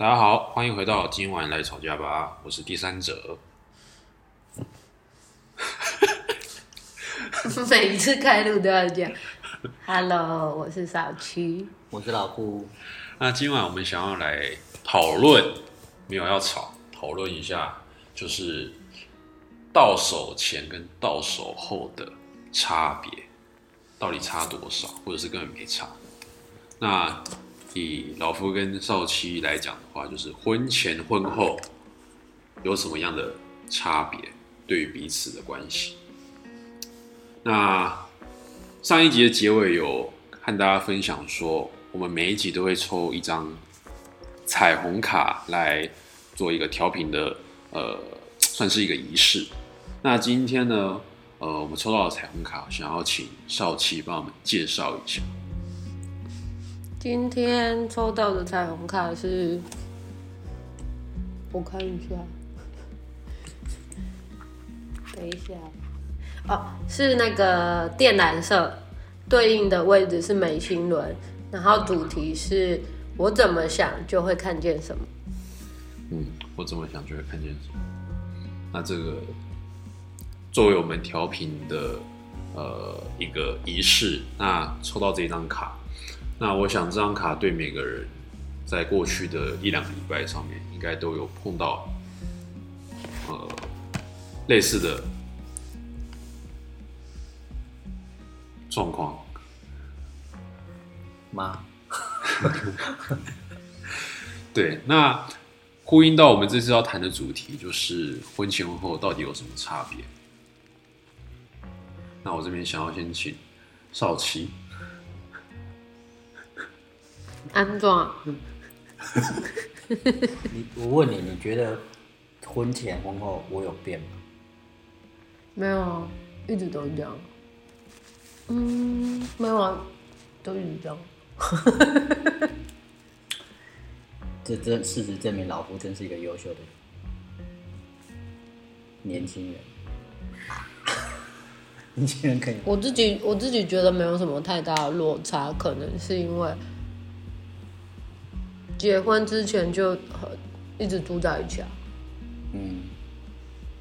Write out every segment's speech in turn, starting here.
大家好，欢迎回到今晚来吵架吧，我是第三者。每一次开录都要讲，Hello，我是小七。我是老顾，那今晚我们想要来讨论，没有要吵，讨论一下，就是到手前跟到手后的差别，到底差多少，或者是根本没差。那以老夫跟少妻来讲的话，就是婚前婚后有什么样的差别，对于彼此的关系。那上一集的结尾有和大家分享说，我们每一集都会抽一张彩虹卡来做一个调频的，呃，算是一个仪式。那今天呢，呃，我们抽到的彩虹卡，想要请少奇帮我们介绍一下。今天抽到的彩虹卡是，我看一下，等一下，哦，是那个靛蓝色，对应的位置是眉心轮，然后主题是我怎么想就会看见什么。嗯，我怎么想就会看见什么。那这个作为我们调频的呃一个仪式，那抽到这张卡，那我想这张卡对每个人在过去的一两个礼拜上面，应该都有碰到呃类似的状况。吗，对，那呼应到我们这次要谈的主题，就是婚前婚后到底有什么差别？那我这边想要先请少奇，安装，你我问你，你觉得婚前婚后我有变吗？没有啊，一直都这样。嗯，没有啊，都一直这样。这这事实证明，老夫真是一个优秀的年轻人。年轻人可以，我自己我自己觉得没有什么太大的落差，可能是因为结婚之前就很一直住在一起啊，嗯，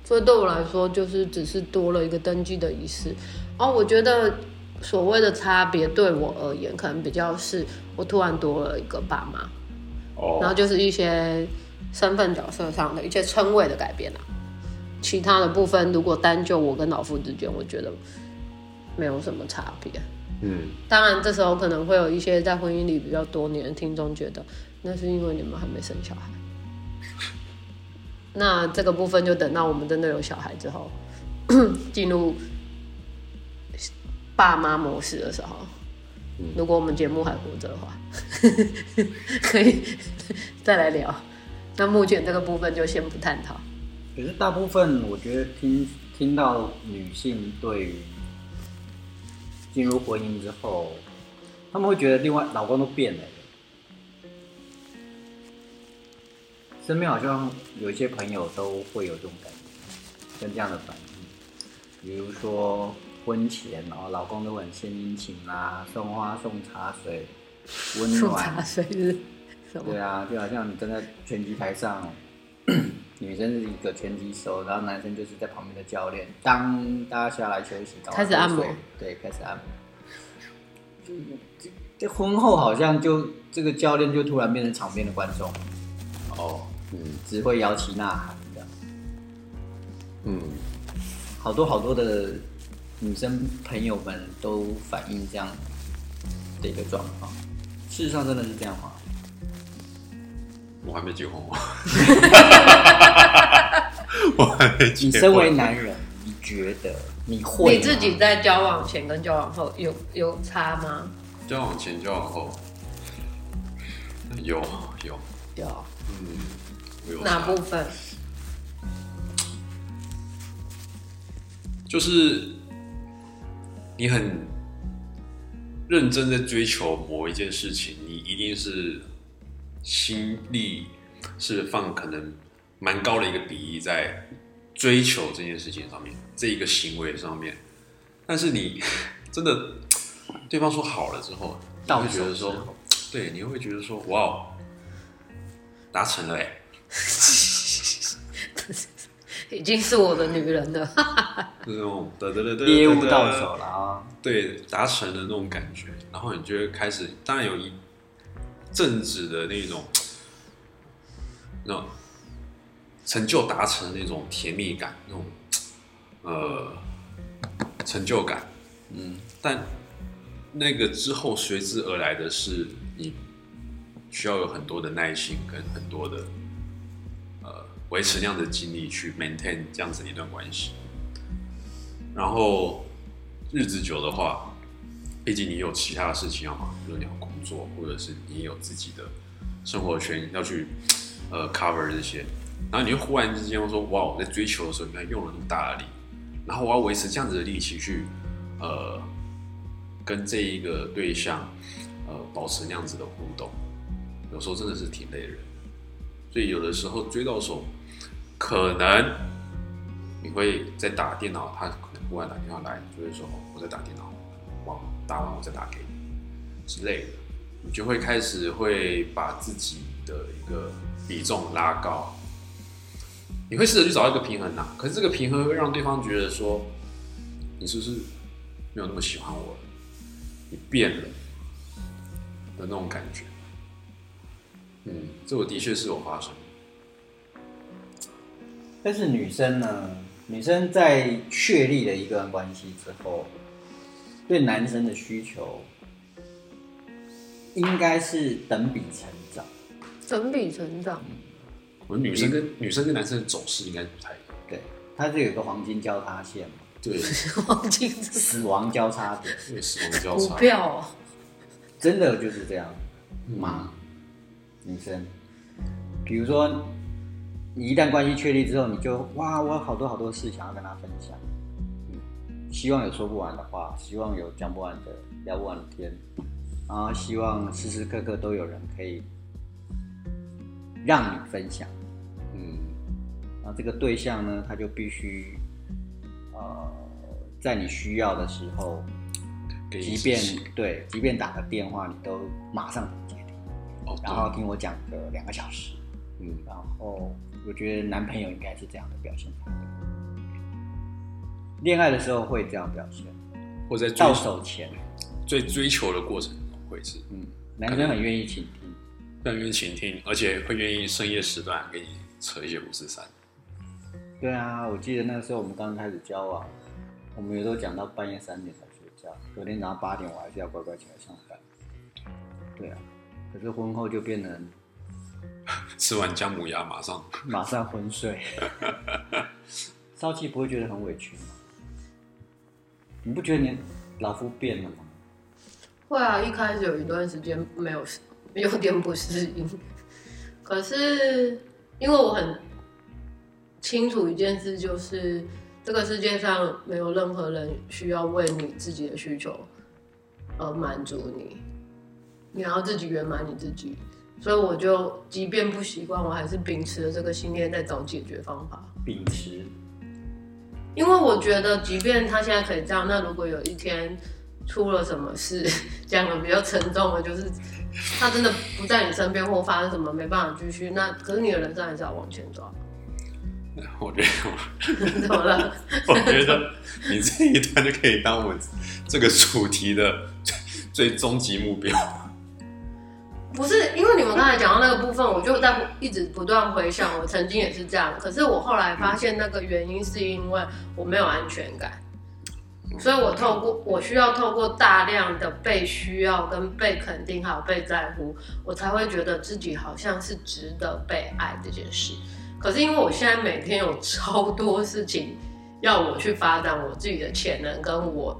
所以对我来说就是只是多了一个登记的仪式。哦，我觉得所谓的差别对我而言，可能比较是我突然多了一个爸妈，哦然后哦，就是一些身份角色上的一些称谓的改变啊。其他的部分，如果单就我跟老夫之间，我觉得没有什么差别。嗯，当然，这时候可能会有一些在婚姻里比较多年的听众觉得，那是因为你们还没生小孩。那这个部分就等到我们真的有小孩之后，进入爸妈模式的时候，如果我们节目还活着的话，可以再来聊。那目前这个部分就先不探讨。可是大部分我觉得听听到女性对于进入婚姻之后，他们会觉得另外老公都变了。身边好像有一些朋友都会有这种感觉，跟这样的反应。比如说婚前，然后老公都很献殷勤啦，送花送茶水，温送茶暖。水是什么 对？啊，就好像你站在拳击台上，女生是一个拳击手，然后男生就是在旁边的教练。当大家下来休息，开始按摩对，开始按摩。就这这婚后好像就这个教练就突然变成场边的观众，哦，嗯只会摇旗呐喊的。嗯，好多好多的女生朋友们都反映这样的一个状况。事实上真的是这样吗？我还没结婚哦，我还没结婚。你身为男人，你觉得你会你自己在交往前跟交往后有有差吗？交往前交往后，有有，有嗯，我有哪部分？就是你很认真在追求某一件事情，你一定是心力是放可能蛮高的一个比例在追求这件事情上面，这一个行为上面。但是你 真的对方说好了之后，你到会觉得说对，你会觉得说，哇哦，达成了哎、已经是我的女人了。那种得得得得业务到手了啊，对，达成的那种感觉，然后你就会开始，当然有一阵子的那种，那种成就达成的那种甜蜜感，那种 呃成就感，嗯，但那个之后随之而来的是，你需要有很多的耐心跟很多的呃维持那样的精力去 maintain 这样子的一段关系，然后日子久的话，毕竟你有其他的事情要忙，比如你要工作，或者是你有自己的生活圈要去呃 cover 这些，然后你就忽然之间说，哇，我在追求的时候，你看用了那么大的力，然后我要维持这样子的力气去呃跟这一个对象呃保持那样子的互动，有时候真的是挺累人，所以有的时候追到手，可能你会在打电脑，他可能忽然打电话来，就会说我在打电脑，哇，打完我再打给你之类的，你就会开始会把自己的一个比重拉高，你会试着去找一个平衡呐、可是这个平衡会让对方觉得说，你是不是没有那么喜欢我了？你变了的那种感觉。嗯，这我的确是有发生。但是女生呢，女生在确立了一段关系之后，对男生的需求应该是等比成长。等比成长，我们女生跟女生跟男生的走势应该不太一样。对，它是有一个黄金交叉线嘛，对，黄金死亡交叉点，因为死亡交股叉。票哦，真的就是这样吗？女生，比如说你一旦关系确立之后，你就哇，我有好多好多事想要跟他分享，嗯，希望有说不完的话，希望有讲不完的聊不完的天，然后希望时时刻刻都有人可以让你分享。嗯，那这个对象呢，他就必须呃，在你需要的时候，即便对，即便打个电话，你都马上接听，哦，然后听我讲个两个小时。嗯，然后我觉得男朋友应该是这样的表现才对。恋爱的时候会这样表现，或者在到追手前，最追求的过程中会是嗯，男生很愿意倾听，很愿意倾听，而且会愿意深夜时段给你扯一些五四三。对啊，我记得那时候我们刚开始交往，我们有时候讲到半夜三点才睡觉，隔天早上八点我还是要乖乖起来上班。对啊，可是婚后就变成 吃完姜母鸭马上 马上昏睡，少气不会觉得很委屈吗？你不觉得你老夫变了吗？会啊，一开始有一段时间没有，有点不适应。可是因为我很清楚一件事，就是这个世界上没有任何人需要为你自己的需求而满足你，你要自己圆满你自己。所以我就即便不习惯，我还是秉持了这个信念在找解决方法。秉持因为我觉得，即便他现在可以这样，那如果有一天出了什么事，讲的比较沉重的，就是他真的不在你身边，或发生什么没办法继续，那可是你的人生还是要往前走。我觉得，怎么了？我觉得你这一段就可以当我们这个主题的最最终极目标。不是因为你们刚才讲到那个部分，我就在一直不断回想，我曾经也是这样。可是我后来发现，那个原因是因为我没有安全感，所以我透过我需要透过大量的被需要、跟被肯定，还有被在乎，我才会觉得自己好像是值得被爱这件事。可是因为我现在每天有超多事情要我去发展我自己的潜能，跟我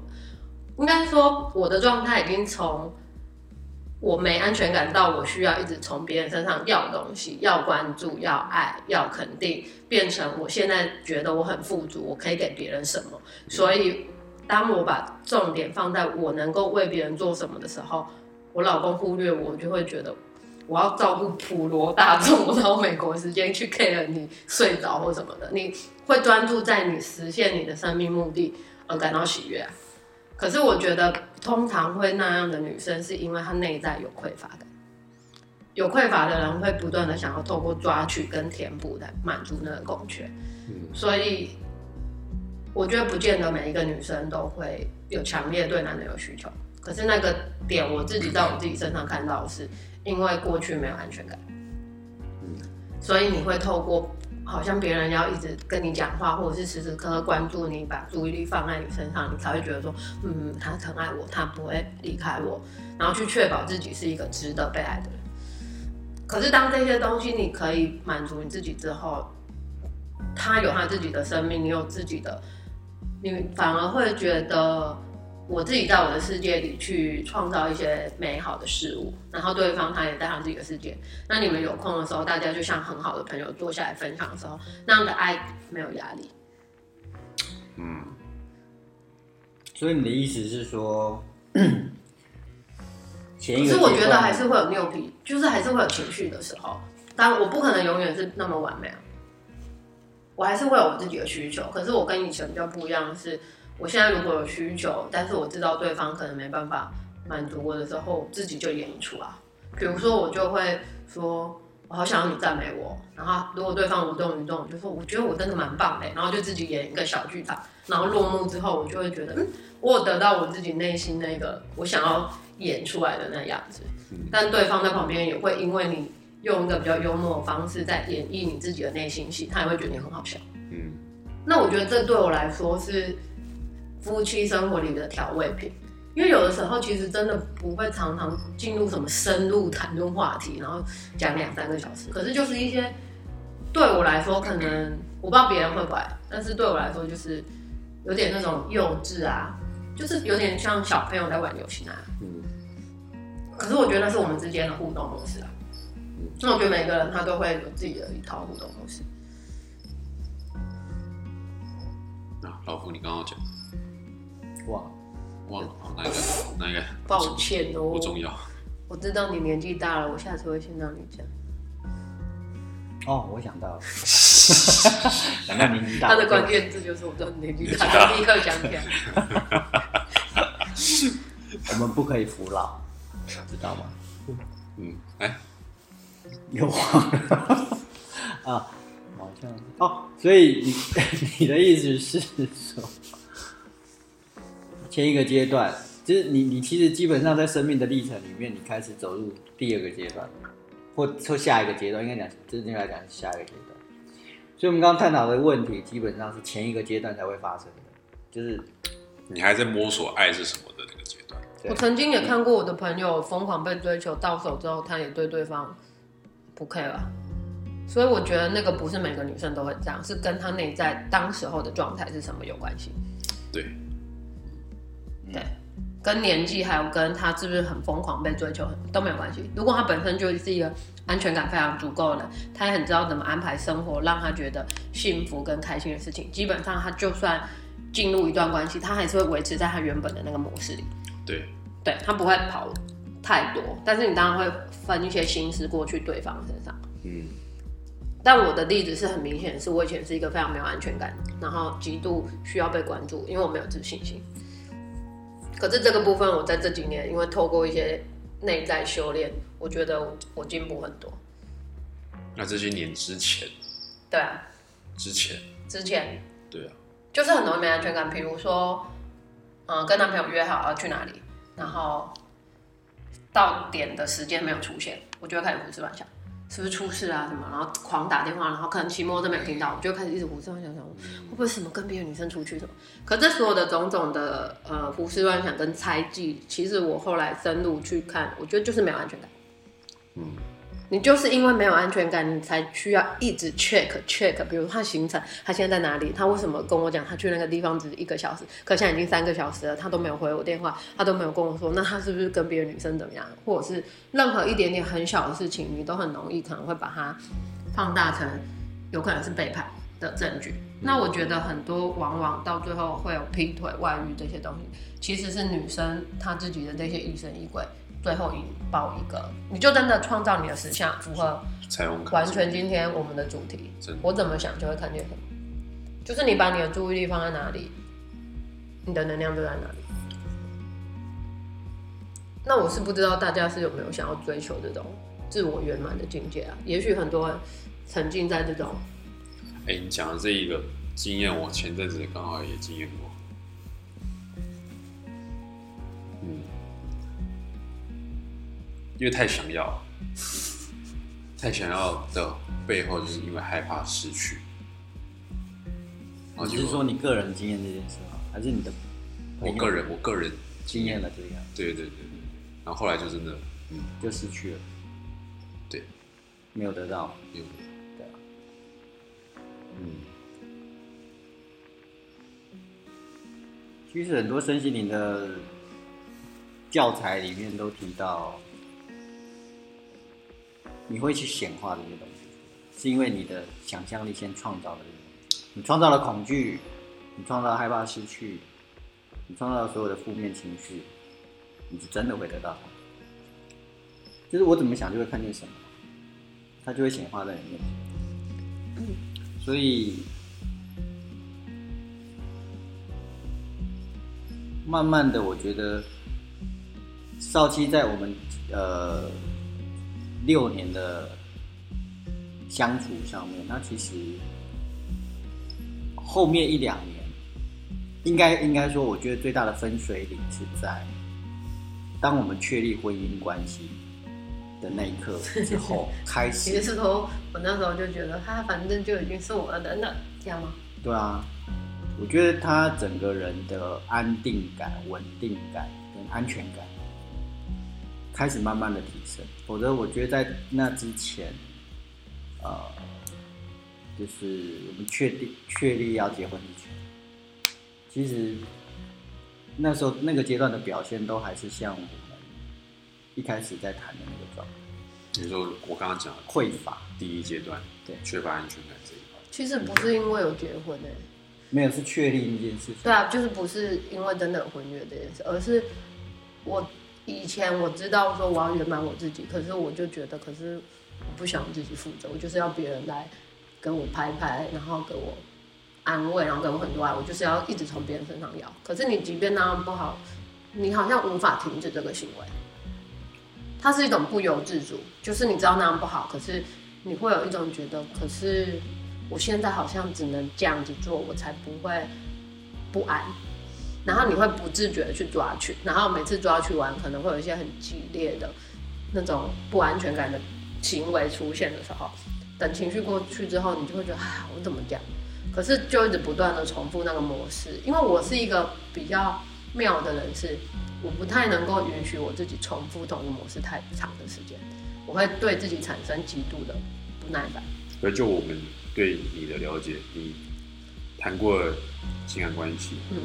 应该说我的状态已经从。我没安全感到我需要一直从别人身上要东西，要关注，要爱，要肯定，变成我现在觉得我很富足，我可以给别人什么。所以，当我把重点放在我能够为别人做什么的时候，我老公忽略我，我就会觉得我要照顾普罗大众，我到美国时间去 care 你睡着或什么的，你会专注在你实现你的生命目的而感到喜悦啊、可是我觉得，通常会那样的女生，是因为她内在有匮乏感。有匮乏的人会不断的想要透过抓取跟填补来满足那个空缺，嗯所以我觉得不见得每一个女生都会有强烈对男人有需求。可是那个点我自己在我自己身上看到的是，因为过去没有安全感，嗯所以你会透过好像别人要一直跟你讲话，或者是时时刻刻关注你，把注意力放在你身上，你才会觉得说，嗯，他疼爱我，他不会离开我，然后去确保自己是一个值得被爱的人。可是当这些东西你可以满足你自己之后，他有他自己的生命，你有自己的，你反而会觉得我自己在我的世界里去创造一些美好的事物，然后对方他也在他自己的世界。那你们有空的时候，大家就像很好的朋友坐下来分享的时候，那样的爱没有压力。嗯，所以你的意思是说，前一个可是我觉得还是会有拗皮，就是还是会有情绪的时候。当然，我不可能永远是那么完美啊，我还是会有我自己的需求。可是我跟以前比较不一样的是，我现在如果有需求，但是我知道对方可能没办法满足我的时候，我自己就演一出啊。比如说，我就会说。我好想要你赞美我，然后如果对方无动于衷，我就说我觉得我真的蛮棒的，然后就自己演一个小剧场，然后落幕之后，我就会觉得，嗯，我有得到我自己内心那个我想要演出来的那样子。但对方在旁边也会因为你用一个比较幽默的方式在演绎你自己的内心戏，他也会觉得你很好笑。嗯，那我觉得这对我来说是夫妻生活里的调味品，因为有的时候其实真的不会常常进入什么深入谈论话题，然后讲两三个小时。可是就是一些对我来说，可能我不知道别人会不会，但是对我来说就是有点那种幼稚啊，就是有点像小朋友在玩游戏那样。嗯可是我觉得那是我们之间的互动模式啊。那我觉得每个人他都会有自己的一套互动模式。那老夫你刚刚讲，忘了。哦哪一个哪个？抱歉哦，不重要，我知道你年纪大了，我下次会先让你讲。哦，我想到了，想到年纪大，他的关键字就是我知道你年纪大，大立刻想起来。我们不可以服老，知道吗？嗯，哎，又忘了。啊，好像哦，所以你你的意思是说，前一个阶段，就是你你其实基本上在生命的历程里面，你开始走入第二个阶段，或或下一个阶段，应该讲真正来讲是下一个阶段。所以我们刚刚探讨的问题，基本上是前一个阶段才会发生的，就是你还在摸索爱是什么的那个阶段，对我曾经也看过我的朋友疯狂被追求，到手之后他也对对方不 care 了。所以我觉得那个不是每个女生都会这样，是跟她内在当时候的状态是什么有关系。对，对，跟年纪还有跟他是不是很疯狂被追求都没有关系。如果他本身就是一个安全感非常足够的人，他也很知道怎么安排生活，让他觉得幸福跟开心的事情，基本上他就算进入一段关系，他还是会维持在他原本的那个模式里。对，对他不会跑太多，但是你当然会分一些心思过去对方身上。嗯但我的例子是很明显，是我以前是一个非常没有安全感，然后极度需要被关注，因为我没有自信心。可是这个部分，我在这几年因为透过一些内在修炼，我觉得我我进步很多。那这些年之前，对啊，之前，之前。对啊，就是很容易没安全感，比如说，嗯、跟男朋友约好要去哪里，然后到点的时间没有出现，我就会开始胡思乱想，是不是出事啊什么，然后狂打电话，然后可能骑摩托车没有听到，我就开始一直胡思乱想，想会不会什么跟别的女生出去什么？可这所有的种种的呃胡思乱想跟猜忌，其实我后来深入去看，我觉得就是没有安全感。嗯你就是因为没有安全感，你才需要一直 check check，比如他行程，他现在在哪里，他为什么跟我讲他去那个地方只是一个小时，可现在已经三个小时了，他都没有回我电话，他都没有跟我说，那他是不是跟别的女生怎么样，或者是任何一点点很小的事情，你都很容易可能会把它放大成有可能是背叛的证据。那我觉得很多往往到最后会有劈腿、外遇这些东西，其实是女生她自己的这些疑神疑鬼，最后引爆一个，你就真的创造你的实像，符合彩虹卡完全今天我们的主题，我怎么想就会看见什么，就是你把你的注意力放在哪里，你的能量就在哪里。那我是不知道大家是有没有想要追求这种自我圆满的境界啊。也许很多人沉浸在这种，哎、你讲的这一个经验，我前阵子刚好也经验过。因为太想要，太想要的背后，就是因为害怕失去。你是说你个人经验这件事吗？还是你的我个人，我个人经验了这样，对对对，然后后来就真的，嗯，就失去了，对，没有得到，有，对啊，嗯，其实很多身心灵的教材里面都提到，你会去显化这些东西，是因为你的想象力先创造了这些东西，你创造了恐惧，你创造了害怕失去，你创造了所有的负面情绪，你是真的会得到它。就是我怎么想就会看见什么，它就会显化在你面前。所以慢慢的，我觉得少奇在我们呃六年的相处上面，那其实后面一两年，应该应该说，我觉得最大的分水岭是在当我们确立婚姻关系的那一刻之后，开始其实从我那时候就觉得他反正就已经是我的人了，这样吗？对啊，我觉得他整个人的安定感、稳定感跟安全感开始慢慢的提升。否则，我觉得在那之前，呃，就是我们确定确立要结婚之前，其实那时候那个阶段的表现都还是像我们一开始在谈的那个状态，你说我刚刚讲的匮乏，第一阶段，对。缺乏安全感这一块，其实不是因为有结婚诶、没有是确立那件事情。对啊，就是不是因为真的有婚约这件事，而是我以前我知道说我要圆满我自己，可是我就觉得，可是我不想自己负责，我就是要别人来跟我拍拍，然后给我安慰，然后给我很多爱，我就是要一直从别人身上要。可是你即便那样不好，你好像无法停止这个行为，它是一种不由自主，就是你知道那样不好，可是你会有一种觉得，可是我现在好像只能这样子做，我才不会不安。然后你会不自觉的去抓取，然后每次抓取完，可能会有一些很激烈的那种不安全感的行为出现的时候，等情绪过去之后，你就会觉得，哎，我怎么这样？可是就一直不断的重复那个模式，因为我是一个比较妙的人是，我不太能够允许我自己重复同一个模式太长的时间，我会对自己产生极度的不耐烦。而就我们对你的了解，你谈过情感关系，嗯，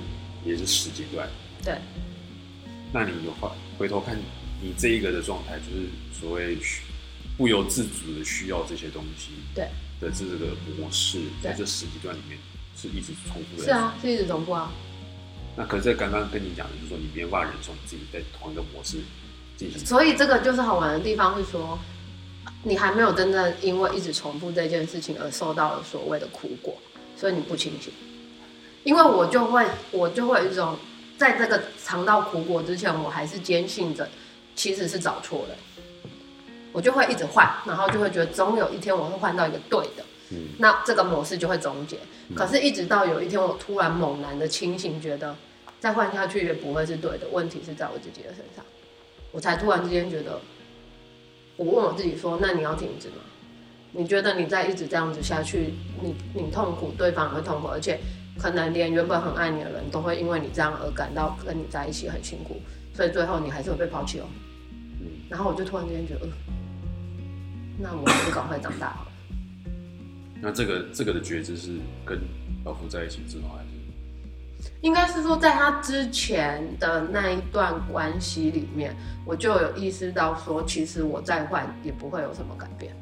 也是十几段，对，那你有回回头看你这一个的状态，就是所谓不由自主的需要这些东西，对的这个模式，在这十几段里面是一直重复的。是啊，是一直重复啊。那可是刚刚跟你讲的，就是说你没有办法忍受你自己在同一个模式进行。所以这个就是好玩的地方，是说你还没有真正因为一直重复这件事情而受到了所谓的苦果，所以你不清醒。因为我就会，我就会有一种，在这个尝到苦果之前，我还是坚信着其实是找错了，我就会一直换，然后就会觉得总有一天我会换到一个对的，嗯那这个模式就会终结。可是，一直到有一天我突然猛然的清醒，觉得再换下去也不会是对的，问题是在我自己的身上。我才突然之间觉得，我问我自己说：“那你要停止吗？你觉得你再一直这样子下去，你你痛苦，对方也会痛苦，而且可能连原本很爱你的人都会因为你这样而感到跟你在一起很辛苦，所以最后你还是会被抛弃哦。”嗯然后我就突然之间觉得，呃，那我还是赶快长大好了。那这个这个的觉知是跟老夫在一起之后，还是应该是说，在他之前的那一段关系里面，我就有意识到说，其实我再换也不会有什么改变。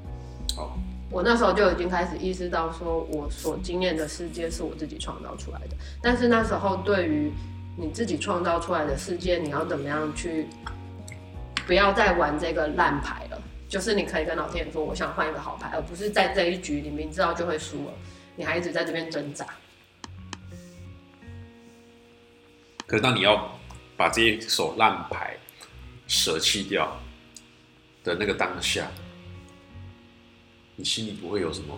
好？我那时候就已经开始意识到，说我所经验的世界是我自己创造出来的。但是那时候对于你自己创造出来的世界，你要怎么样去，不要再玩这个烂牌了。就是你可以跟老天爷说，我想换一个好牌，而不是在这一局你明知道就会输了，你还一直在这边挣扎。可是当你要把这一手烂牌舍弃掉的那个当下，你心里不会有什么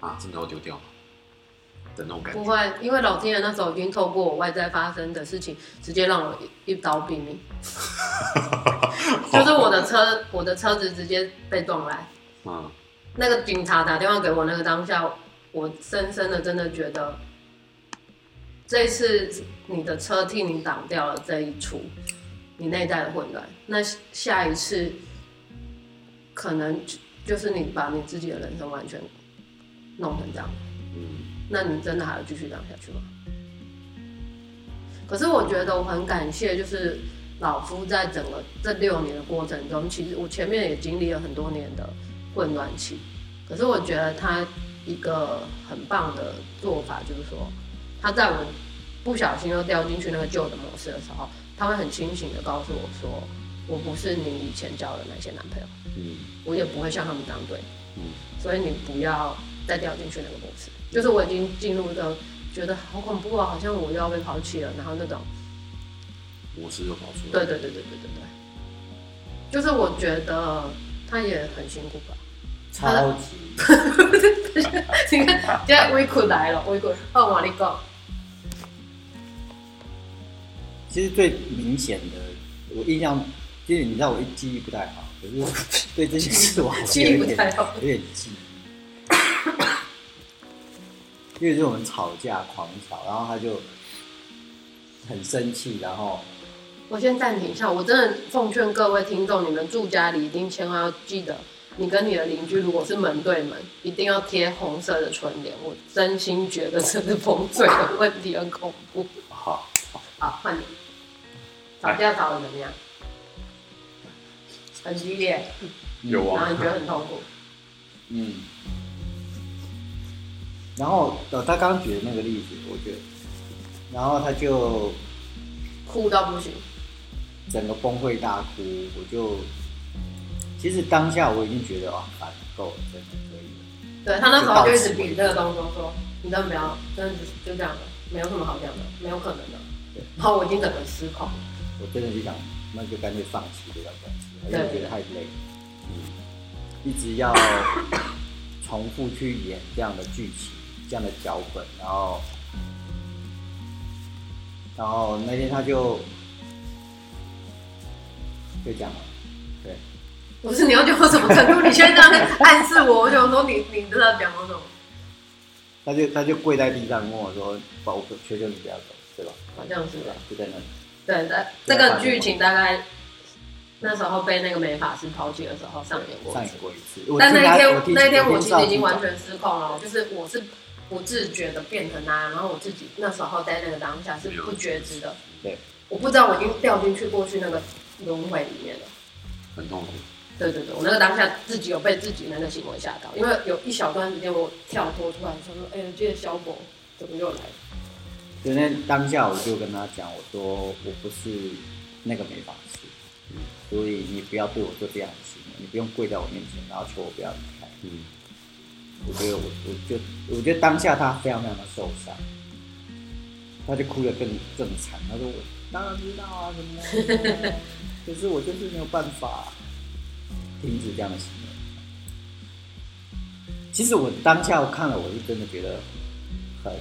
啊，真的要丢掉吗的那种感觉？不会，因为老天爷那时候已经透过我外在发生的事情，直接让我一一刀毙命。就是我的车，我的车子直接被撞来。嗯，那个警察打电话给我，那个当下，我深深的真的觉得，这一次你的车替你挡掉了这一出你内在的混乱，那下一次可能就就是你把你自己的人生完全弄成这样，嗯，那你真的还要继续这样下去吗？可是我觉得我很感谢，就是老夫在整个这六年的过程中，其实我前面也经历了很多年的混乱期。可是我觉得他一个很棒的做法，就是说他在我不小心又掉进去那个旧的模式的时候，他会很清醒的告诉我说，我不是你以前交的那些男朋友，嗯我也不会像他们这样对你。嗯所以你不要再掉进去那个模式。就是我已经进入一个觉得好恐怖啊，好像我又要被抛弃了，然后那种，模式又跑出来。对对对对对对对，就是我觉得他也很辛苦吧。超级。你看，现在微苦来了，微苦，哦，我跟你讲，其实最明显的，我印象，其实你知道我记忆不太好，可是对这些事我好像 记忆有点不太好有点记忆。因为是我们吵架狂吵，然后他就很生气，然后我先暂停一下，我真的奉劝各位听众，你们住家里一定千万要记得，你跟你的邻居如果是门对门，一定要贴红色的春联。我真心觉得这是风水的问题，很恐怖。好，好，换你。吵架吵得怎么样？很激烈，有啊然后你觉得很痛苦。嗯，然后呃，他刚刚举的那个例子，我觉得，然后他就哭到不行，整个崩溃大哭，我就其实当下我已经觉得啊，烦够了，真的可以了。对他那时候就一直比这个动作说：“你真的不要，真的就是就这样的，没有什么好讲的，没有可能的。对”然后我已经整个失控，我真的就想，那就干脆放弃这段关系，因为我觉得太累，嗯，一直要重复去演这样的剧情，这样的脚本，然后，然后那天他就就这样了，对，不是你要讲到什么程度？你现在这样暗示我，我想说你你真的讲到什么？他就他就跪在地上跟我说：“宝，我求求你不要走，对吧好像是？”吧？就在那里。对的，这个剧情大概那时候被那个美法师抛弃的时候上演过一次上演。过一次，我但那一天那一天我其实已经完全失控了，就是我是不自觉的变成那样，然后我自己那时候在那个当下是不觉知的，对，我不知道我已经掉进去过去那个轮回里面了。很痛苦。对对对，我那个当下自己有被自己那个行为吓到，因为有一小段时间我跳脱出来说说，哎、这个小狗怎么又来了？就那当下我就跟他讲，我说我不是那个美发师，嗯所以你不要对我做这样的行为，你不用跪在我面前，然后求我不要离开。嗯，我觉得我我就我觉得当下他非常非常的受伤，他就哭得更更惨。他说我当然知道啊，什么了？可是我就是没有办法停止这样的行为。其实我当下我看了，我是真的觉得很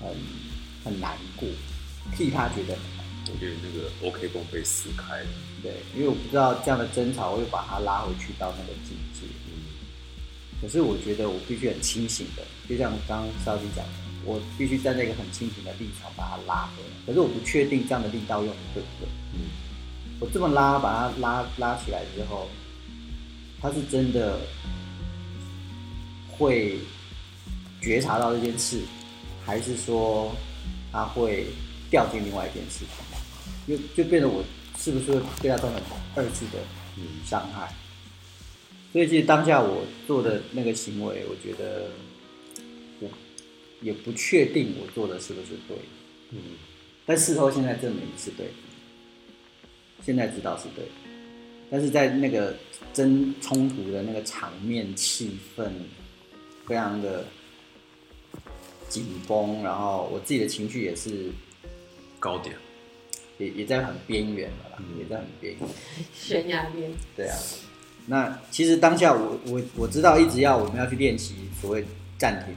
很很难过，替他觉得。我觉得那个 OK 绷被撕开了。对，因为我不知道这样的争吵会把他拉回去到那个境界。嗯可是我觉得我必须很清醒的，就像刚刚烧鸡讲的，我必须站在一个很清醒的立场把他拉回来。可是我不确定这样的力道用的对不对。嗯我这么拉，把他拉拉起来之后，他是真的会觉察到这件事，还是说他会掉进另外一件事情？就就变得我是不是会对他造成二次的嗯伤害？所以其实当下我做的那个行为，我觉得我也不确定我做的是不是对的，嗯但事后现在证明是对的，现在知道是对的，但是在那个争冲突的那个场面气氛非常的紧绷，然后我自己的情绪也是高点。也也在很边缘了也在很边缘，悬崖边，对啊，那其实当下我我我知道一直要我们要去练习所谓暂停。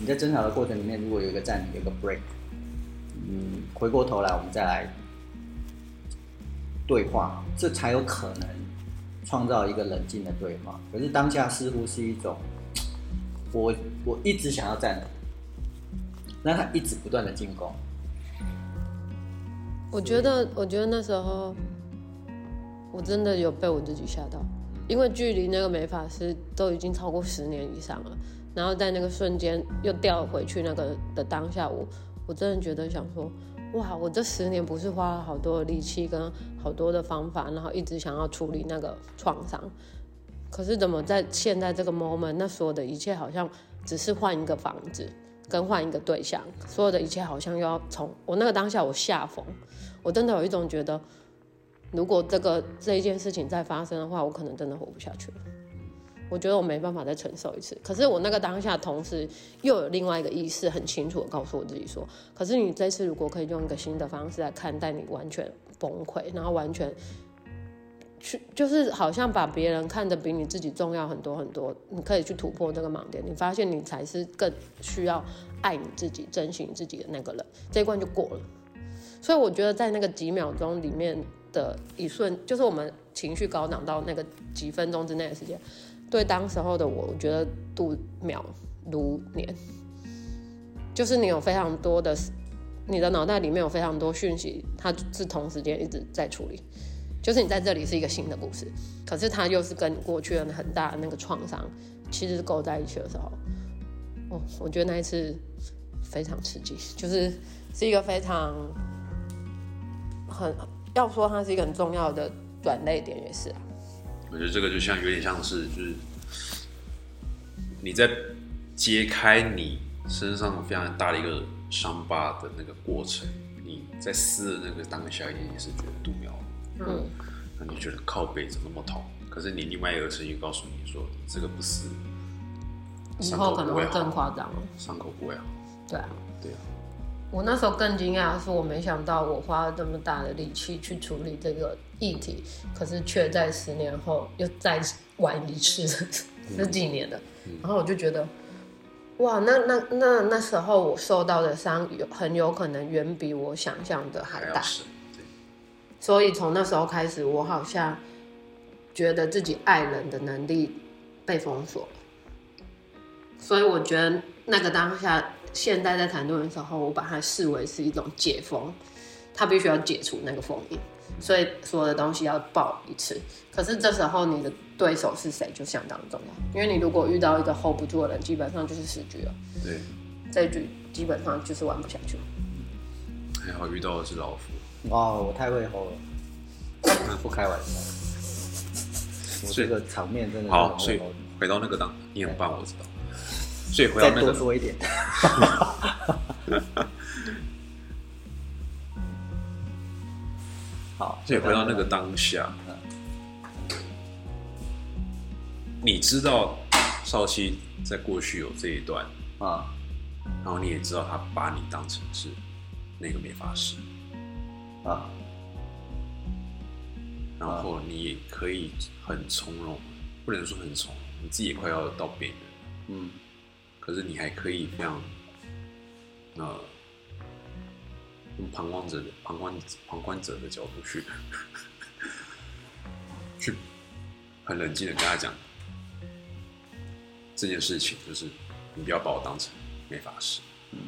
你在争吵的过程里面，如果有一个暂停，有个 break，嗯，回过头来我们再来对话，这才有可能创造一个冷静的对话。可是当下似乎是一种，我我一直想要暂停，那他一直不断的进攻。我觉得，我觉得那时候我真的有被我自己吓到，因为距离那个美发师都已经超过十年以上了，然后在那个瞬间又掉回去那个的当下，我我真的觉得想说，哇，我这十年不是花了好多的力气跟好多的方法，然后一直想要处理那个创伤，可是怎么在现在这个 moment，那所有的一切好像只是换一个房子。跟换一个对象，所有的一切好像又要从我那个当下，我下疯，我真的有一种觉得，如果这个这一件事情再发生的话，我可能真的活不下去了。我觉得我没办法再承受一次。可是我那个当下，同时又有另外一个意识很清楚的告诉我自己说，可是你这次如果可以用一个新的方式来看待你，完全崩溃，然后完全。去就是好像把别人看得比你自己重要很多很多，你可以去突破这个盲点，你发现你才是更需要爱你自己、珍惜你自己的那个人，这一关就过了。所以我觉得在那个几秒钟里面的一瞬，就是我们情绪高涨到那个几分钟之内的时间，对当时候的我，我觉得度秒如年。就是你有非常多的，你的脑袋里面有非常多讯息，它是同时间一直在处理。就是你在这里是一个新的故事，可是它又是跟过去的很大的那个创伤，其实是勾在一起的时候，哦，我觉得那一次非常刺激，就是是一个非常很要说它是一个很重要的转泪点，也是啊。我觉得这个就像有点像是就是你在揭开你身上非常大的一个伤疤的那个过程，你在撕的那个当下也是觉得度秒。嗯，那你觉得靠背怎么那么痛？可是你另外一个声音告诉你说，这个不撕，以后可能会更夸张伤口不会好。对啊，对啊。我那时候更惊讶的是，我没想到我花了这么大的力气去处理这个议题，可是却在十年后又再玩一次，十几年了。然后我就觉得，哇，那那那那时候我受到的伤有很有可能远比我想象的还大。所以从那时候开始，我好像觉得自己爱人的能力被封锁了。所以我觉得那个当下，现在在谈论的时候，我把它视为是一种解封，它必须要解除那个封印，所以所有的东西要爆一次。可是这时候你的对手是谁就相当重要，因为你如果遇到一个 hold 不住的人，基本上就是死局了。对，这局基本上就是玩不下去。还好遇到的是老夫。哇，我太会吼了，不开玩笑。我这个场面真的好，所以回到那个档，你很棒，我知道。所以回到那个，再多说一点。好，所以回到那个当下，你知道少熙在过去有这一段啊，然后你也知道他把你当成是那个美发师。啊，然后你也可以很从容，不能说很从容，你自己也快要到边缘，嗯，可是你还可以非常，呃，用旁观者的旁观旁观者的角度去，去很冷静的跟他讲这件事情，就是你不要把我当成没法师，嗯。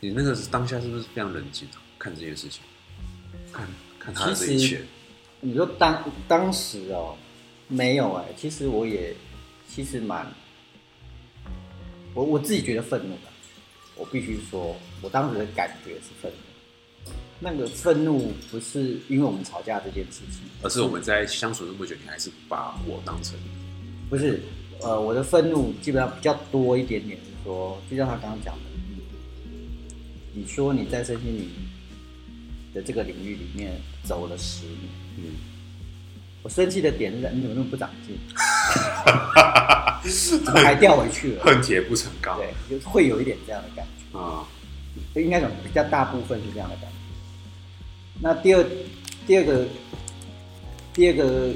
你那个当下是不是非常冷静看这件事情？看看他的这一切。你说当当时哦，没有哎，其实我也其实蛮，我我自己觉得愤怒的。我必须说，我当时的感觉是愤怒。那个愤怒不是因为我们吵架这件事情，而是我们在相处那么久，你还是把我当成不是？呃，我的愤怒基本上比较多一点点，是说，就像他刚刚讲的。你说你在身心灵的这个领域里面走了十年，嗯，我生气的点是，你怎么那么不长进？怎么还掉回去了？恨铁不成钢，对，就会有一点这样的感觉啊。应该讲比较大部分是这样的感觉。那第二第二个第二个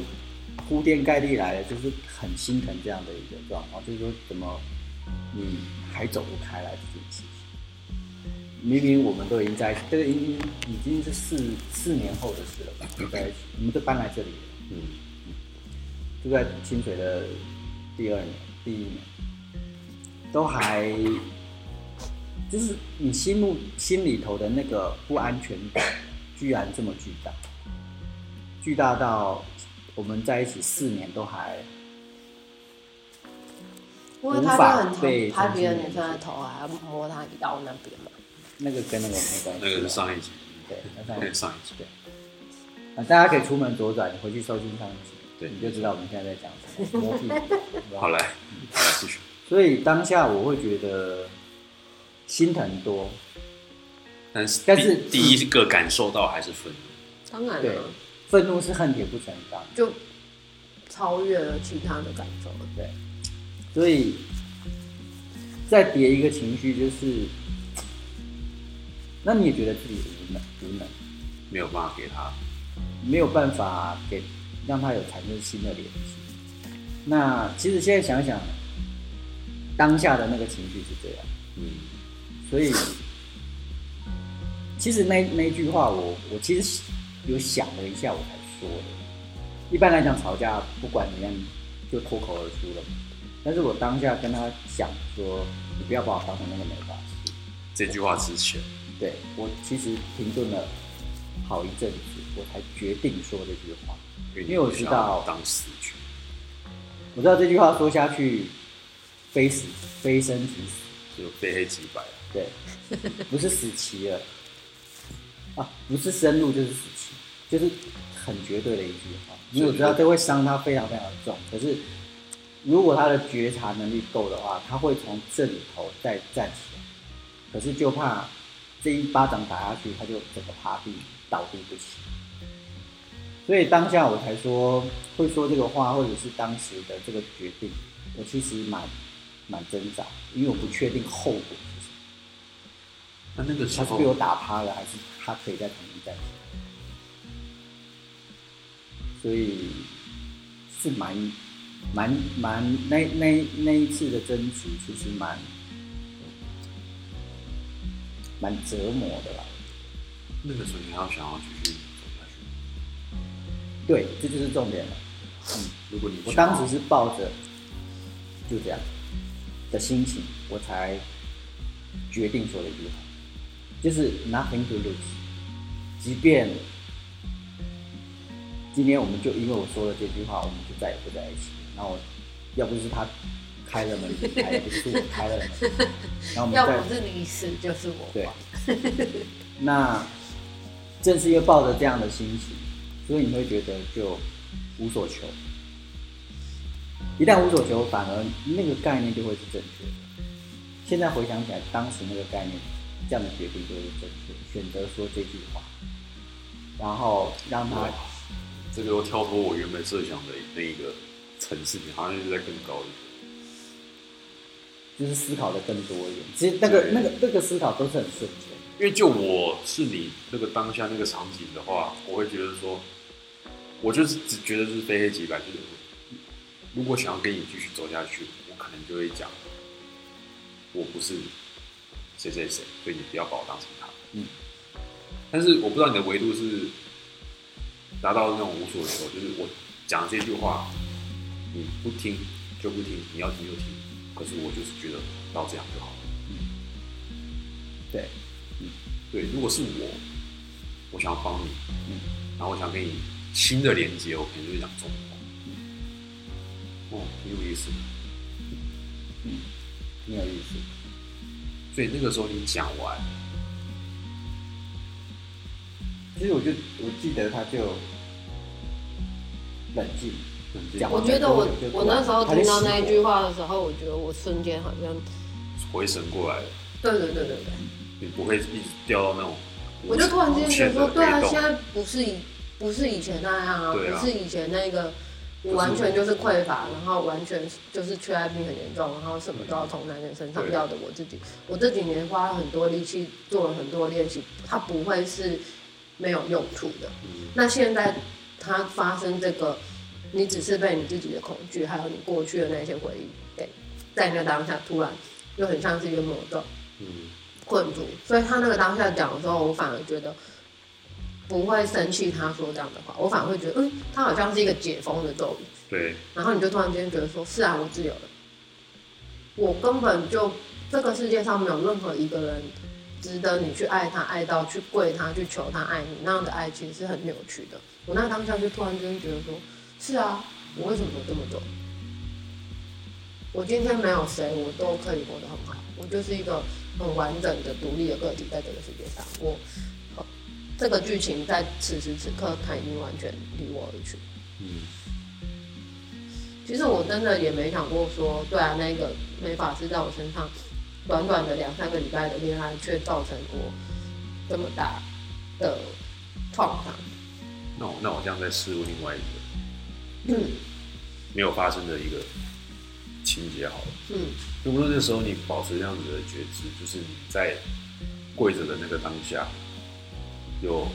铺天盖地来了，就是很心疼这样的一个状况，就是说怎么你还走不开来这件事情。明明我们都已经在一起，这个已经已经是四四年后的事了吧？就在一起，我们都搬来这里了，嗯，就在清水的第二年、第一年，都还就是你心目心里头的那个不安全感，居然这么巨大，巨大到我们在一起四年都还因为他就很常拍别的女生的头，还要摸她腰那边嘛。那个跟那个没关系，那个是上一集，对，那上一集，对。啊，大家可以出门左转，你回去收听上一集，对你就知道我们现在在讲什么。好来，好来继续。所以当下我会觉得心疼多，但是但是第第一个感受到还是愤怒，当然了，，愤怒是恨铁不成钢，就超越了其他的感受。对。所以再叠一个情绪就是，那你也觉得自己无能无能，没有办法给他，没有办法给让他有产生新的联系。那其实现在想想，当下的那个情绪是这样，嗯，所以其实那那句话我，我其实有想了一下，我才说的。一般来讲，吵架不管怎样就脱口而出了。但是我当下跟他讲说，你不要把我当成那个美发师。这句话之前，对我其实停顿了好一阵子，我才决定说这句话。因为我知道当死局，我知道这句话说下去，非死非生即死。就非黑即白。对，不是死棋了啊，不是生路就是死棋，就是很绝对的一句话。因为我知道这会伤他非常非常的重，可是如果他的觉察能力够的话，他会从这里头再站起来。可是就怕这一巴掌打下去，他就整个趴地倒地不起。所以当下我才说会说这个话，或者是当时的这个决定，我其实蛮蛮挣扎，因为我不确定后果是什么。那那个时候他是被我打趴了，还是他可以再重新站起来？所以是蛮蛮蛮那那那一次的争执，其实蛮蛮折磨的啦。那个时候你还要想要去。对，这就是重点了。嗯如果你我当时是抱着就这样的心情，我才决定说了一句话，就是 nothing to lose。即便今天我们就因为我说了这句话，我们就再也不在一起。然后要不是他开了门离开，不是我开了门，然后我们再要不是你死，就是我对亡。那正是因为抱着这样的心情，所以你会觉得就无所求。一旦无所求，反而那个概念就会是正确的。现在回想起来，当时那个概念，这样的决定就是正确的，选择说这句话，然后让他这个又跳脱我原本设想的那一个层次，你好像是在更高一点。就是思考的更多一点。其实那个那个那个思考都是很瞬间。因为就我是你那个当下那个场景的话，我会觉得说，我就是只觉得就是非黑即白，就是如果想要跟你继续走下去，我可能就会讲，我不是谁谁谁，所以你不要把我当成他。嗯。但是我不知道你的维度是达到那种无所求，就是我讲这句话，你不听就不听，你要听就听，可是我就是觉得到这样就好了。嗯对，嗯对，如果是我，我想要帮你，嗯然后我想跟你新的连接，我可能就会讲中国。哦，挺有意思的。很有意思。所以那个时候你讲完，其实我就我记得他就冷静，讲我觉得我我那时候听到那一句话，的时候，我觉得我瞬间好像，回神过来了，对对对对对，你不会一直掉到那种，我就突然之间觉得说，对啊，现在不是以不是以前那样啊，对啊不是以前那个。我完全就是匮乏，然后完全就是缺爱病很严重，然后什么都要从男人身上要的我自己。我这几年花了很多力气，做了很多练习，它不会是没有用处的。嗯那现在它发生这个，你只是被你自己的恐惧，还有你过去的那些回忆给在那个当下突然又很像是一个魔咒嗯困住，所以他那个当下讲的时候，我反而觉得不会生气他说这样的话，我反而会觉得，嗯，他好像是一个解封的咒语。对，然后你就突然间觉得说，是啊，我自由了，我根本就这个世界上没有任何一个人值得你去爱他，爱到去跪他，去求他爱你，那样的爱其实是很扭曲的。我那当下就突然间觉得说，是啊，我为什么这么做？我今天没有谁，我都可以活得很好，我就是一个很完整的独立的个体，在这个世界上，我。呃这个剧情在此时此刻，它已经完全离我而去。嗯其实我真的也没想过说，对啊，那个美法师在我身上短短的两三个礼拜的恋爱，却造成我这么大的创伤。那我那我这样再试问另外一个嗯没有发生的一个情节好了。嗯如果说那时候你保持这样子的觉知，就是你在跪着的那个当下，有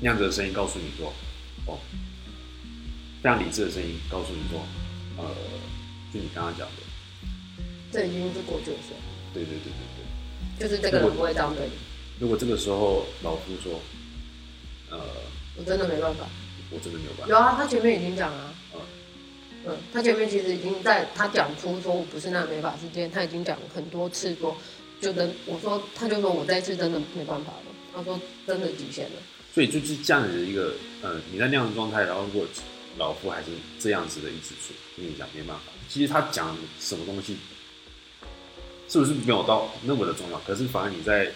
那样子的声音告诉你说，哦，非常理智的声音告诉你说，呃，就你刚刚讲的，这已经是过去的事了，对对对对对。就是这个人不会这样对你，如果这个时候老夫说，呃，我真的没办法。我真的没有办法，有啊，他前面已经讲了嗯。嗯，他前面其实已经在他讲出说我不是那个美法事件，他已经讲很多次说，就跟我说，他就说我这一次真的没办法了，他说真的极限了。所以就是这样子的一个，呃，你在那样的状态，然后如果老夫还是这样子的一直说跟你讲没办法，其实他讲什么东西，是不是没有到那么的重要？可是反而你在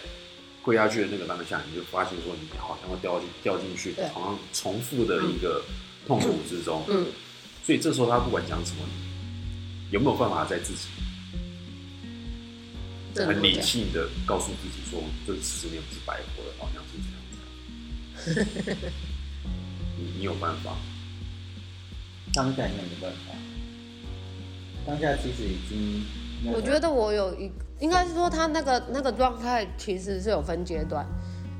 跪下去的那个当下，你就发现说你好像会掉进掉进去，好像重复的一个痛苦之中。嗯，所以这时候他不管讲什么，有没有办法在自己很理。性的告诉自己说，这十年不是白活了，好像是这样子。你你有办法？当下应该没办法。当下其实已经，我觉得我有一，应该是说他那个那个状态其实是有分阶段，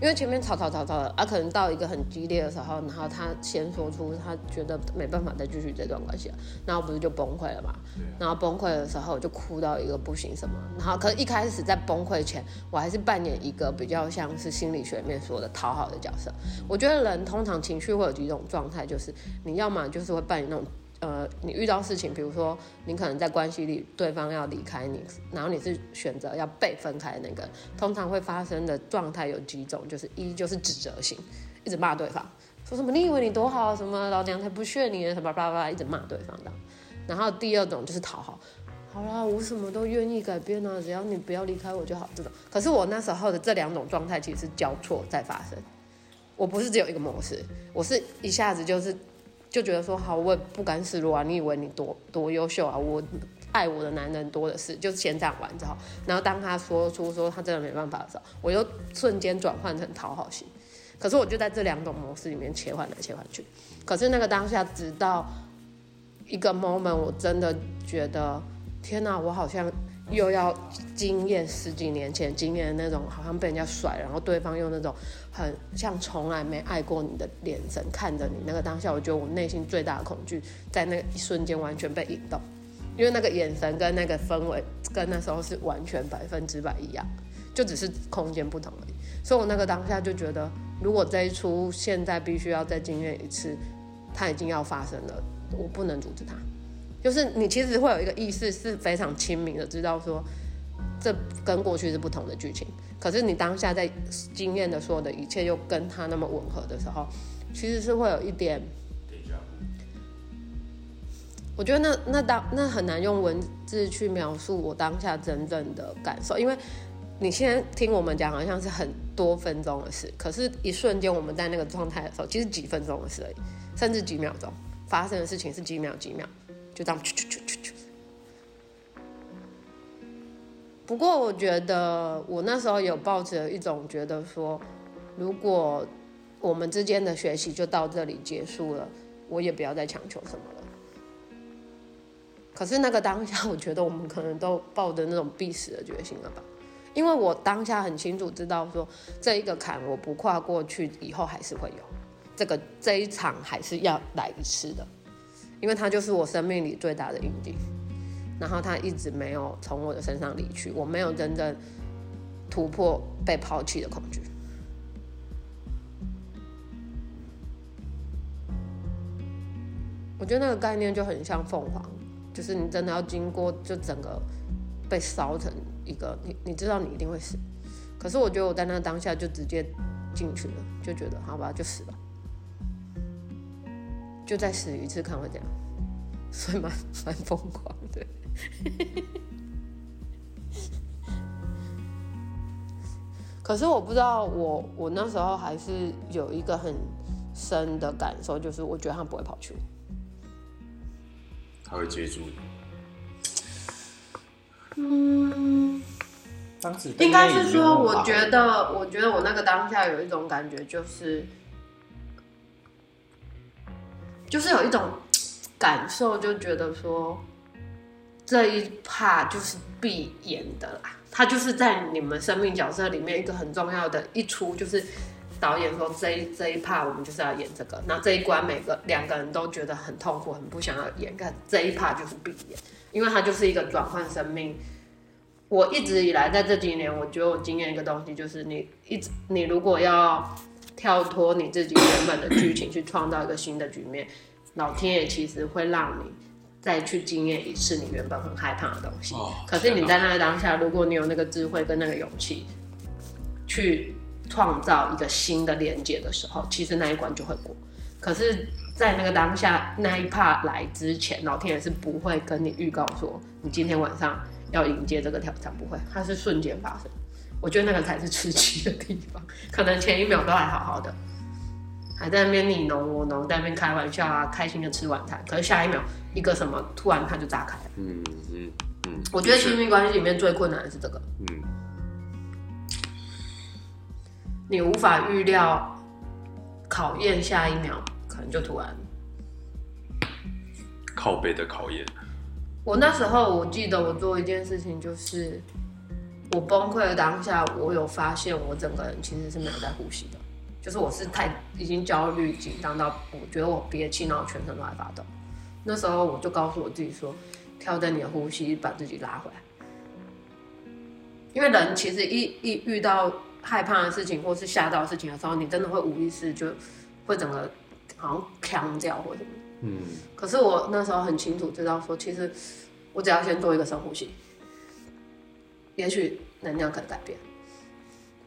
因为前面吵吵吵吵的，啊，可能到一个很激烈的时候，然后他先说出他觉得没办法再继续这段关系了，然后不是就崩溃了嘛？然后崩溃的时候就哭到一个不行什么，然后可是一开始在崩溃前，我还是扮演一个比较像是心理学里面说的讨好的角色。我觉得人通常情绪会有几种状态，就是你要么就是会扮演那种。呃，你遇到事情，比如说你可能在关系里，对方要离开你，然后你是选择要被分开那个，通常会发生的状态有几种，就是一就是指责型，一直骂对方，说什么你以为你多好，什么老娘才不屑你，什么巴拉巴拉，一直骂对方的。然后第二种就是讨好，好啦，我什么都愿意改变啊，只要你不要离开我就好。这种，可是我那时候的这两种状态其实是交错在发生，我不是只有一个模式，我是一下子就是就觉得说好，我也不甘示弱啊，你以为你多多优秀啊，我爱我的男人多的是，就先这样玩之后，然后当他说出说他真的没办法的时候，我又瞬间转换成讨好型。可是我就在这两种模式里面切换来切换去，可是那个当下，直到一个 moment，我真的觉得天哪，我好像又要经验十几年前经验的那种，好像被人家甩，然后对方用那种很像从来没爱过你的眼神看着你，那个当下，我觉得我内心最大的恐惧，在那一瞬间完全被引动，因为那个眼神跟那个氛围跟那时候是完全百分之百一样，就只是空间不同而已。所以我那个当下就觉得，如果这一出现在必须要再经验一次，它已经要发生了，我不能阻止它。就是你其实会有一个意识是非常清明的，知道说这跟过去是不同的剧情。可是你当下在经验的所有的一切又跟他那么吻合的时候，其实是会有一点，我觉得那那当那很难用文字去描述我当下真正的感受，因为你现在听我们讲好像是很多分钟的事，可是一瞬间我们在那个状态的时候，其实几分钟的事而已，甚至几秒钟发生的事情是几秒几秒，就这样不过我觉得我那时候有抱着一种觉得说，如果我们之间的学习就到这里结束了，我也不要再强求什么了。可是那个当下，我觉得我们可能都抱着那种必死的决心了吧。因为我当下很清楚知道说，这一个坎我不跨过去，以后还是会有。这个这一场还是要来一次的，因为它就是我生命里最大的印地，然后他一直没有从我的身上离去，我没有真正突破被抛弃的恐惧。我觉得那个概念就很像凤凰，就是你真的要经过就整个被烧成一个，你你知道你一定会死，可是我觉得我在那当下就直接进去了，就觉得好吧，就死吧，就再死一次看会怎样，所以蛮蛮疯狂的。可是我不知道，我我那时候还是有一个很深的感受，就是我觉得他不会跑去我。他会接住你。嗯，当时应该是说，我觉得，我觉得我那个当下有一种感觉，就是，就是有一种感受，就觉得说，这一趴就是必演的啦。它就是在你们生命角色里面一个很重要的一出，就是导演说这一这一趴我们就是要演这个，那这一关每个两个人都觉得很痛苦，很不想要演，但这一趴就是必演，因为它就是一个转换生命。我一直以来在这几年，我觉得我经验一个东西，就是你一直你如果要跳脱你自己原本的剧情，去创造一个新的局面，老天爷其实会让你再去经验一次你原本很害怕的东西。哦可是你在那个当下，如果你有那个智慧跟那个勇气，去创造一个新的连接的时候，其实那一关就会过。可是，在那个当下那一怕来之前，老天爷是不会跟你预告说你今天晚上要迎接这个挑战，不会，它是瞬间发生。我觉得那个才是吃鸡的地方，可能前一秒都还好好的，还在那边你侬我侬，在那边开玩笑啊，开心的吃晚餐，可是下一秒一个什么突然它就炸开了。嗯嗯嗯，我觉得亲密关系里面最困难的是这个，嗯，你无法预料考验下一秒可能就突然。靠背的考验。我那时候我记得我做一件事情，就是我崩溃的当下，我有发现我整个人其实是没有在呼吸的，就是我是太已经焦虑紧张到我觉得我憋气，然后全身都在发抖。那时候我就告诉我自己说，调整你的呼吸，把自己拉回来。因为人其实一一遇到害怕的事情或是吓到的事情的时候，你真的会无意识就会整个好像腔掉或者什么。嗯，可是我那时候很清楚知道说，其实我只要先做一个深呼吸，也许能量可能改变。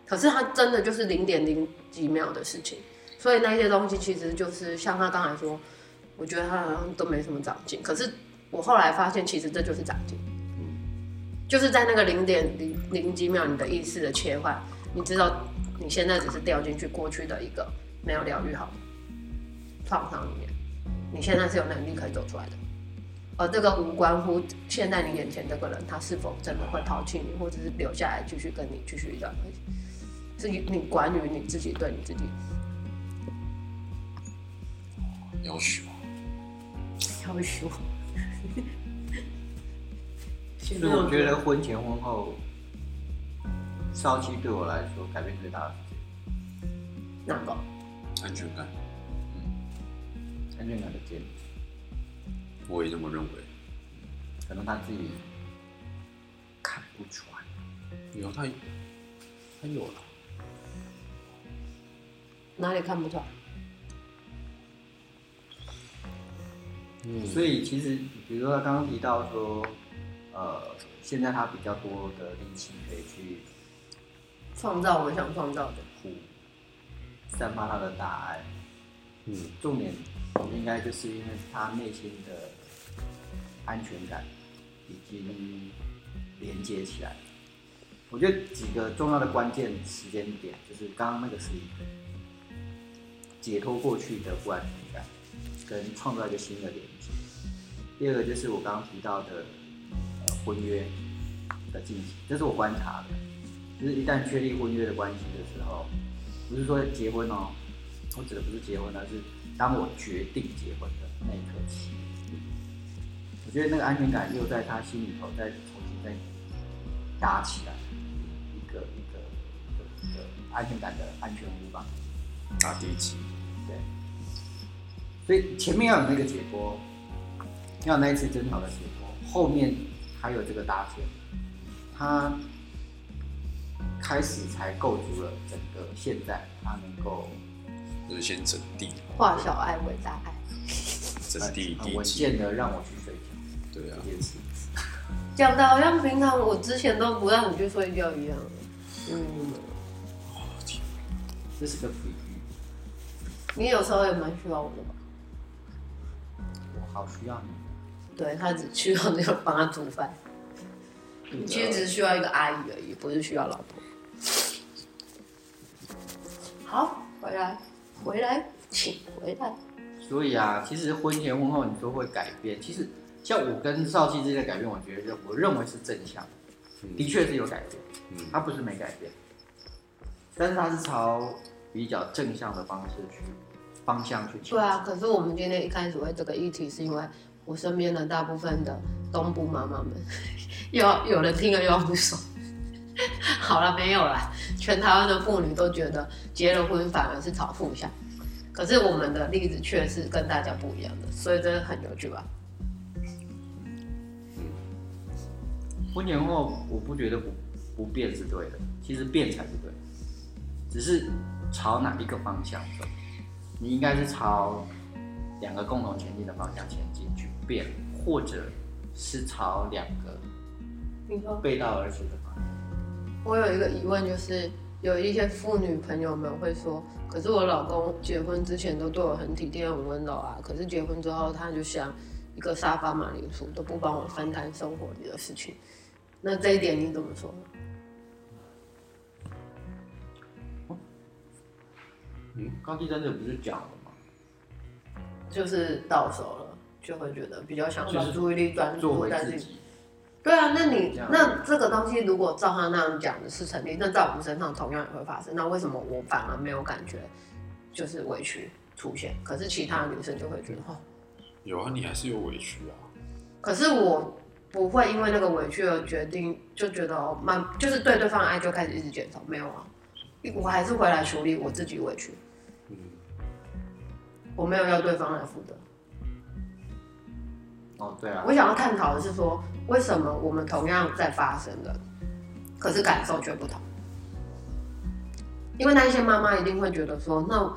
可是它真的就是零点零几秒的事情，所以那些东西其实就是像他刚才说，我觉得他好像都没什么长进。可是我后来发现，其实这就是长进，嗯就是在那个零点零零几秒，你的意识的切换，你知道你现在只是掉进去过去的一个没有疗愈好的创伤里面。你现在是有能力可以走出来的，而这个无关乎现在你眼前这个人他是否真的会抛弃你，或者是留下来继续跟你继续一段关系，是你你关于你自己对你自己要求。要求。其实我觉得婚前婚后烧鸡对我来说改变最大的是哪个？安全感，嗯安全感的建立，我也这么认为。可能他自己看不出来。有他，他有了。哪里看不出来？嗯，所以其实，比如说他刚刚提到说，呃，现在他比较多的力气可以去创造我们想创造的。呼散发他的大爱。嗯，重点应该就是因为他内心的安全感已经连接起来。我觉得几个重要的关键时间点，就是刚刚那个是解脱过去的不安全感，跟创造一个新的连接。第二个就是我刚刚提到的呃婚约的进行，这是我观察的，就是一旦确立婚约的关系的时候，不是说结婚哦，我指的不是结婚，而是当我决定结婚的那一刻起，我觉得那个安全感又在他心里头再重新再打起来，一个一个一个一个安全感的安全屋吧。打地基。对，所以前面要有那个解脱，要有那一次争吵的解脱，后面还有这个搭建，他开始才构筑了整个现在，他能够就是先整地，化小爱为大爱。整地很稳地基，健的让我去睡觉对啊这，件事。讲的好像平常我之前都不让你去睡觉一样。嗯，这是个比喻，你有时候也蛮需要我的吧？我好需要你。对他只需要那个帮他煮饭，你其实只是需要一个阿姨而已，不是需要老婆。好，回来，回来，请回来。所以啊，其实婚前婚后你都会改变，其实像我跟少熙之间的改变，我觉得我认为是正向，的确是有改变，嗯他不是没改变，但是他是朝比较正向的方式去方向去。对啊，可是我们今天一开始为这个议题，是因为我身边的大部分的东部妈妈们，又要有人听了又要不爽。好了，没有啦，全台湾的妇女都觉得结了婚反而是朝负向，可是我们的例子却是跟大家不一样的，所以真的很有趣吧？婚前后，我不觉得不不变是对的，其实变才是对的，只是朝哪一个方向走，你应该是朝两个共同前进的方向前进去变，或者是朝两个你说。背道而驰的方向。我有一个疑问，就是有一些妇女朋友们会说，可是我老公结婚之前都对我很体贴、很温柔啊，可是结婚之后他就像一个沙发马铃薯，都不帮我分担生活里的事情。那这一点你怎么说？嗯，高地真的不是讲了吗？就是到手了，就会觉得比较想把就是注意力专注在自己。对啊，那你那这个东西如果照他那样讲的是成立，那在我们身上同样也会发生。那为什么我反而没有感觉就是委屈出现？可是其他女生就会觉得哦，有啊，你还是有委屈啊，可是我不会因为那个委屈而决定就觉得哦，慢就是对对方的爱就开始一直减少，没有啊，我还是回来处理我自己委屈，嗯，我没有要对方来负责。哦，对啊，我想要探讨的是说，为什么我们同样在发生的，可是感受却不同？因为那一些妈妈一定会觉得说，那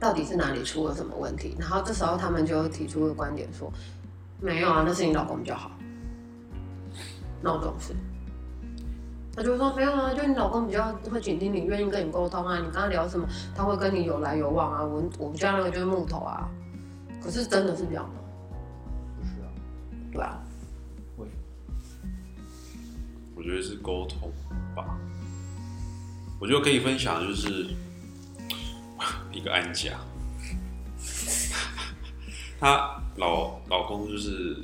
到底是哪里出了什么问题？然后这时候他们就提出一个观点说，没有啊，那是你老公比较好。那种事，他就会说没有啊，就你老公比较会倾听你，愿意跟你沟通啊，你跟他聊什么，他会跟你有来有往啊。我我们家那个就是木头啊，可是真的是这样吗？不是啊，对啊。为什么？我觉得是沟通吧。我觉得可以分享的就是 一个安家，她老老公就是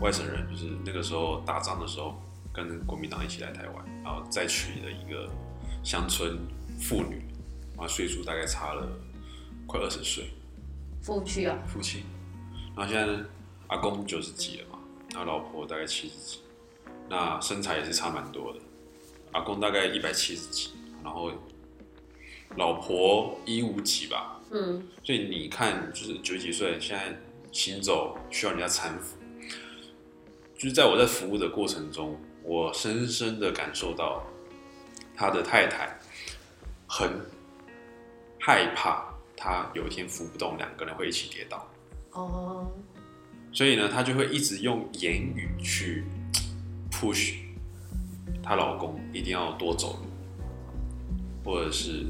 外省人，就是那个时候打仗的时候跟国民党一起来台湾，然后再娶了一个乡村妇女，啊岁数大概差了快二十岁，夫妻啊，夫妻。然后现在呢，阿公九十几了嘛，然后老婆大概七十几，那身材也是差蛮多的。阿公大概一百七十几，然后老婆一五几吧。嗯，所以你看，就是九十几岁，现在行走需要人家搀扶。就是在我在服务的过程中，我深深的感受到他的太太很害怕他有一天扶不动，两个人会一起跌倒。哦，所以呢，她就会一直用言语去 push 她老公一定要多走路，或者是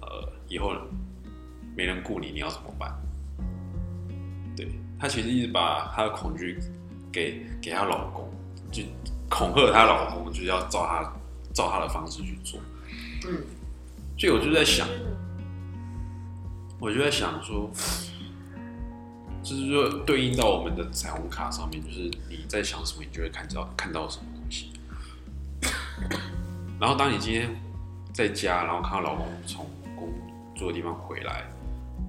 呃以后没人顾你，你要怎么办？对她其实一直把她的恐惧给给她老公，就恐吓她老公，就是要照她照她的方式去做。嗯，所以我就在想，我就在想说，就是说对应到我们的彩虹卡上面，就是你在想什么，你就会看到看到什么东西。然后当你今天在家，然后看到老公从工作的地方回来，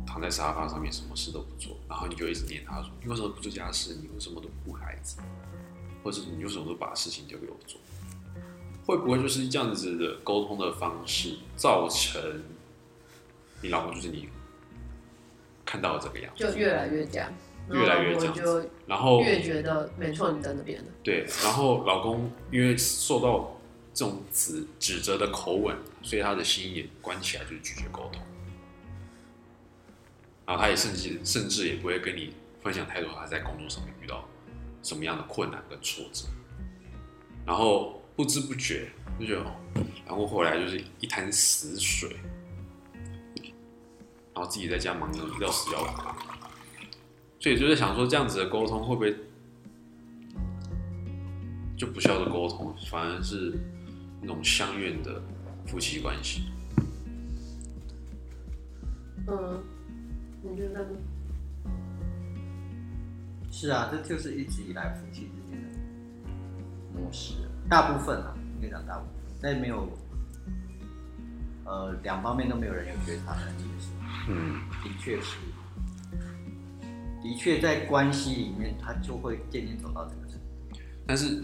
躺在沙发上面什么事都不做，然后你就一直念他说：“你为什么不做家事？你为什么都不顾孩子？或者是你为什么都把事情丢给我做？”会不会就是这样子的沟通的方式，造成你老公就是你看到的这个样子，就越来越这样，越来越这样然后我子然后越觉得没错，你在那边的。对，然后老公因为受到这种指指责的口吻，所以他的心也关起来，就是拒绝沟通。然后他也甚至甚至也不会跟你分享太多他在工作上面遇到什么样的困难跟挫折。然后不知不觉就，然后回来就是一滩死水，然后自己在家忙得要死要活。所以就在想说，这样子的沟通会不会就不需要的沟通，反而是那种相怨的夫妻关系。嗯，你觉得呢？是啊，这就是一直以来夫妻之间的模式，大部分啊，应该讲大部分，但没有呃两方面都没有人有觉察能力的时候，嗯，的确是，的确在关系里面，他就会渐渐走到这个程度。但是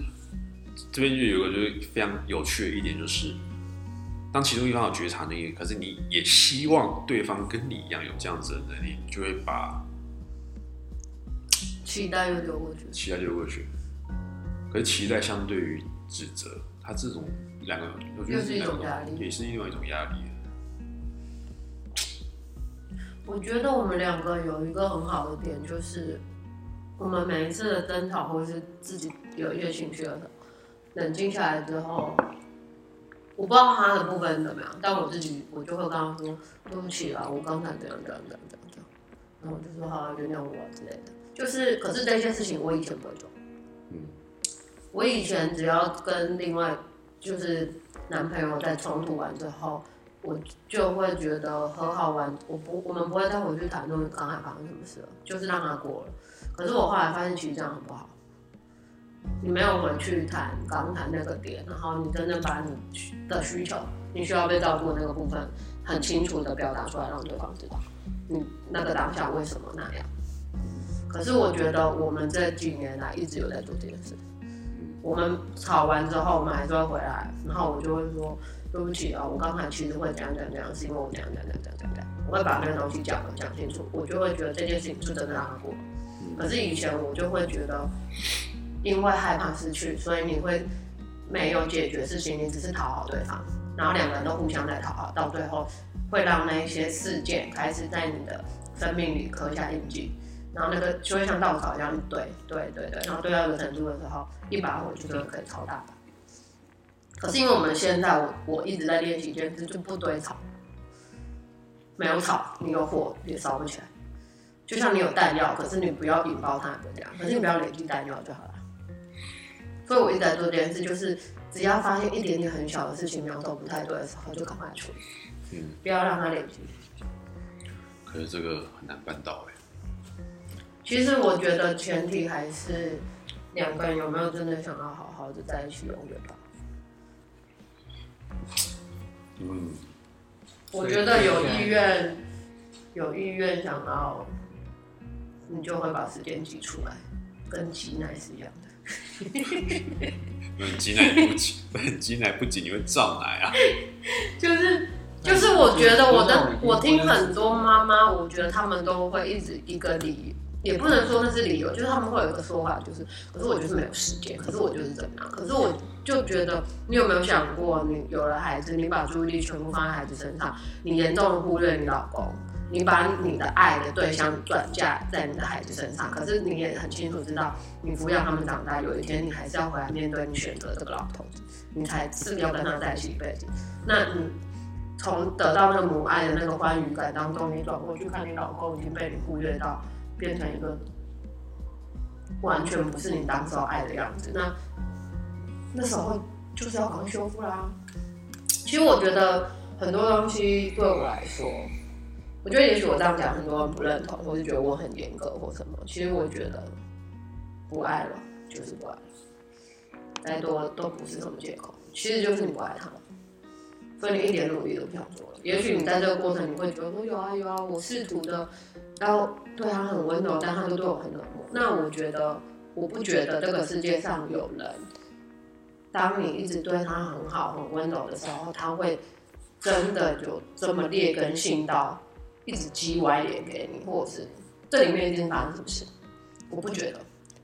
这边就有一个就是非常有趣的一点，就是当其中一方有觉察能力，可是你也希望对方跟你一样有这样子的能力，你就会把期待又丢过去。期待丢过去。可是期待相对于指责，它这种两个，我觉得又是一种压力也是另外一种压力。我觉得我们两个有一个很好的点，就是我们每一次的争吵，或者是自己有一些情绪的时候，冷静下来之后，我不知道他的部分怎么样，但我自己我就会跟他说对不起啊，我刚才这样这样这样这样这样，然后我就说好、啊，原谅我啊之类的。就是，可是这件事情我以前不会做。嗯，我以前只要跟另外就是男朋友在冲突完之后，我就会觉得和好完，我不我们不会再回去谈论刚才发生什么事了，就是让它过了。可是我后来发现，其实这样很不好。你没有回去谈刚才那个点，然后你真正把你的需求，你需要被照顾的那个部分，很清楚的表达出来，让对方知道你那个当下为什么那样。可是我觉得我们这几年来一直有在做这件事。我们吵完之后，我们还是会回来，然后我就会说对不起啊，我刚才其实会讲讲讲，是因为我讲讲讲讲讲讲，我会把那个东西讲讲清楚，我就会觉得这件事情是真的让他过。可是以前我就会觉得，因为害怕失去，所以你会没有解决事情，你只是讨好对方，然后两个人都互相在讨好，到最后会让那一些事件开始在你的生命里刻下印记。然后那个就会像稻草一样堆堆堆堆，然后堆到一个程度的时候，一把火就真的可以超大把。可是因为我们现在我我一直在练习一件事，就不堆草，没有草，你有火也烧不起来。就像你有弹药，可是你不要引爆它，不这样。可是你不要累积弹药就好了。所以我一直在做这件事，就是只要发现一点点很小的事情苗头不太对的时候，就赶快处理，嗯，不要让他累积。可是这个很难办到哎、其实我觉得前提还是两个人有没有真的想要好好的在一起永远吧。嗯，我觉得有意愿，有意愿想要，你就会把时间挤出来，跟挤奶是一样的。嗯，挤奶不挤，挤奶不挤，你会胀奶啊。就是就是，我觉得我的嗯我听很多妈妈，我觉得他们都会一直一个理，也不能说那是理由，就是他们会有一个说法，就是可是我就是没有时间，可是我就是怎么样，可是我就觉得你有没有想过，你有了孩子，你把注意力全部放在孩子身上，你严重的忽略你老公。你把你的爱的对象转嫁在你的孩子身上，可是你也很清楚知道，你抚养他们长大，有一天你还是要回来面对你选择这个老头子，你才是要跟他在一起一辈子。那你从得到那母爱的那个欢愉感当中，你转过去看你老公已经被你忽略到，变成一个完全不是你当时爱的样子。那那时候就是要赶快修复啦。其实我觉得很多东西对我来说，我觉得也许我这样讲很多人不认同，或是觉得我很严格或什么。其实我觉得不爱了就是不爱了，再多都不是什么借口，其实就是你不爱他。所以你一点努力都不想做了。也许你在这个过程，你会觉得说有啊有啊，我试图的要对他很温柔，但他都对我很冷漠。那我觉得，我不觉得这个世界上有人，当你一直对他很好、很温柔的时候，他会真的有这么劣根性到一直鸡歪脸给你，或者是这里面一定发生什么事。我不觉得，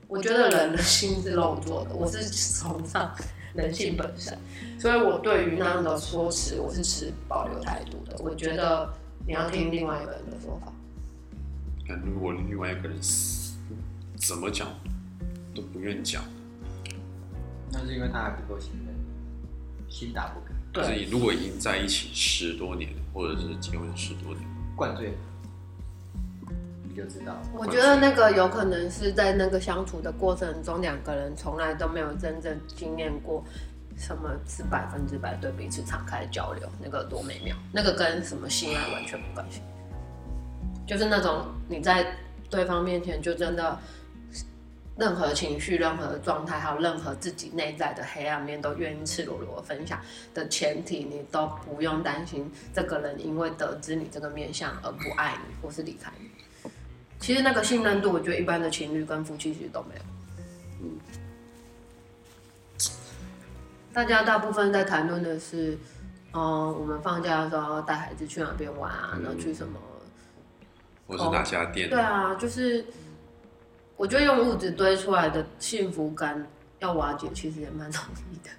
我觉得人的心是肉做的，我是崇尚人性本身，所以我对于那样的说辞，我是持保留态度的。我觉得你要听另外一个人的说法。那如果另外一个人怎么讲都不愿讲，那是因为他还不够信任，心打不开，对如果已经在一起十多年，或者是结婚十多年，灌醉了，你就知道。我觉得那个有可能是在那个相处的过程中，两个人从来都没有真正经验过什么是百分之百对彼此敞开交流，那个多美妙，那个跟什么性爱完全没关系。就是那种你在对方面前就真的任何情绪、任何状态，还有任何自己内在的黑暗面，都愿意赤裸裸分享的前提，你都不用担心这个人因为得知你这个面相而不爱你或是离开你。其实那个信任度，我觉得一般的情侣跟夫妻其实都没有。嗯，大家大部分在谈论的是，嗯、我们放假的时候带孩子去哪边玩啊，然后去什么或是哪家店，对啊，就是我觉得用物质堆出来的幸福感要瓦解，其实也蛮容易的。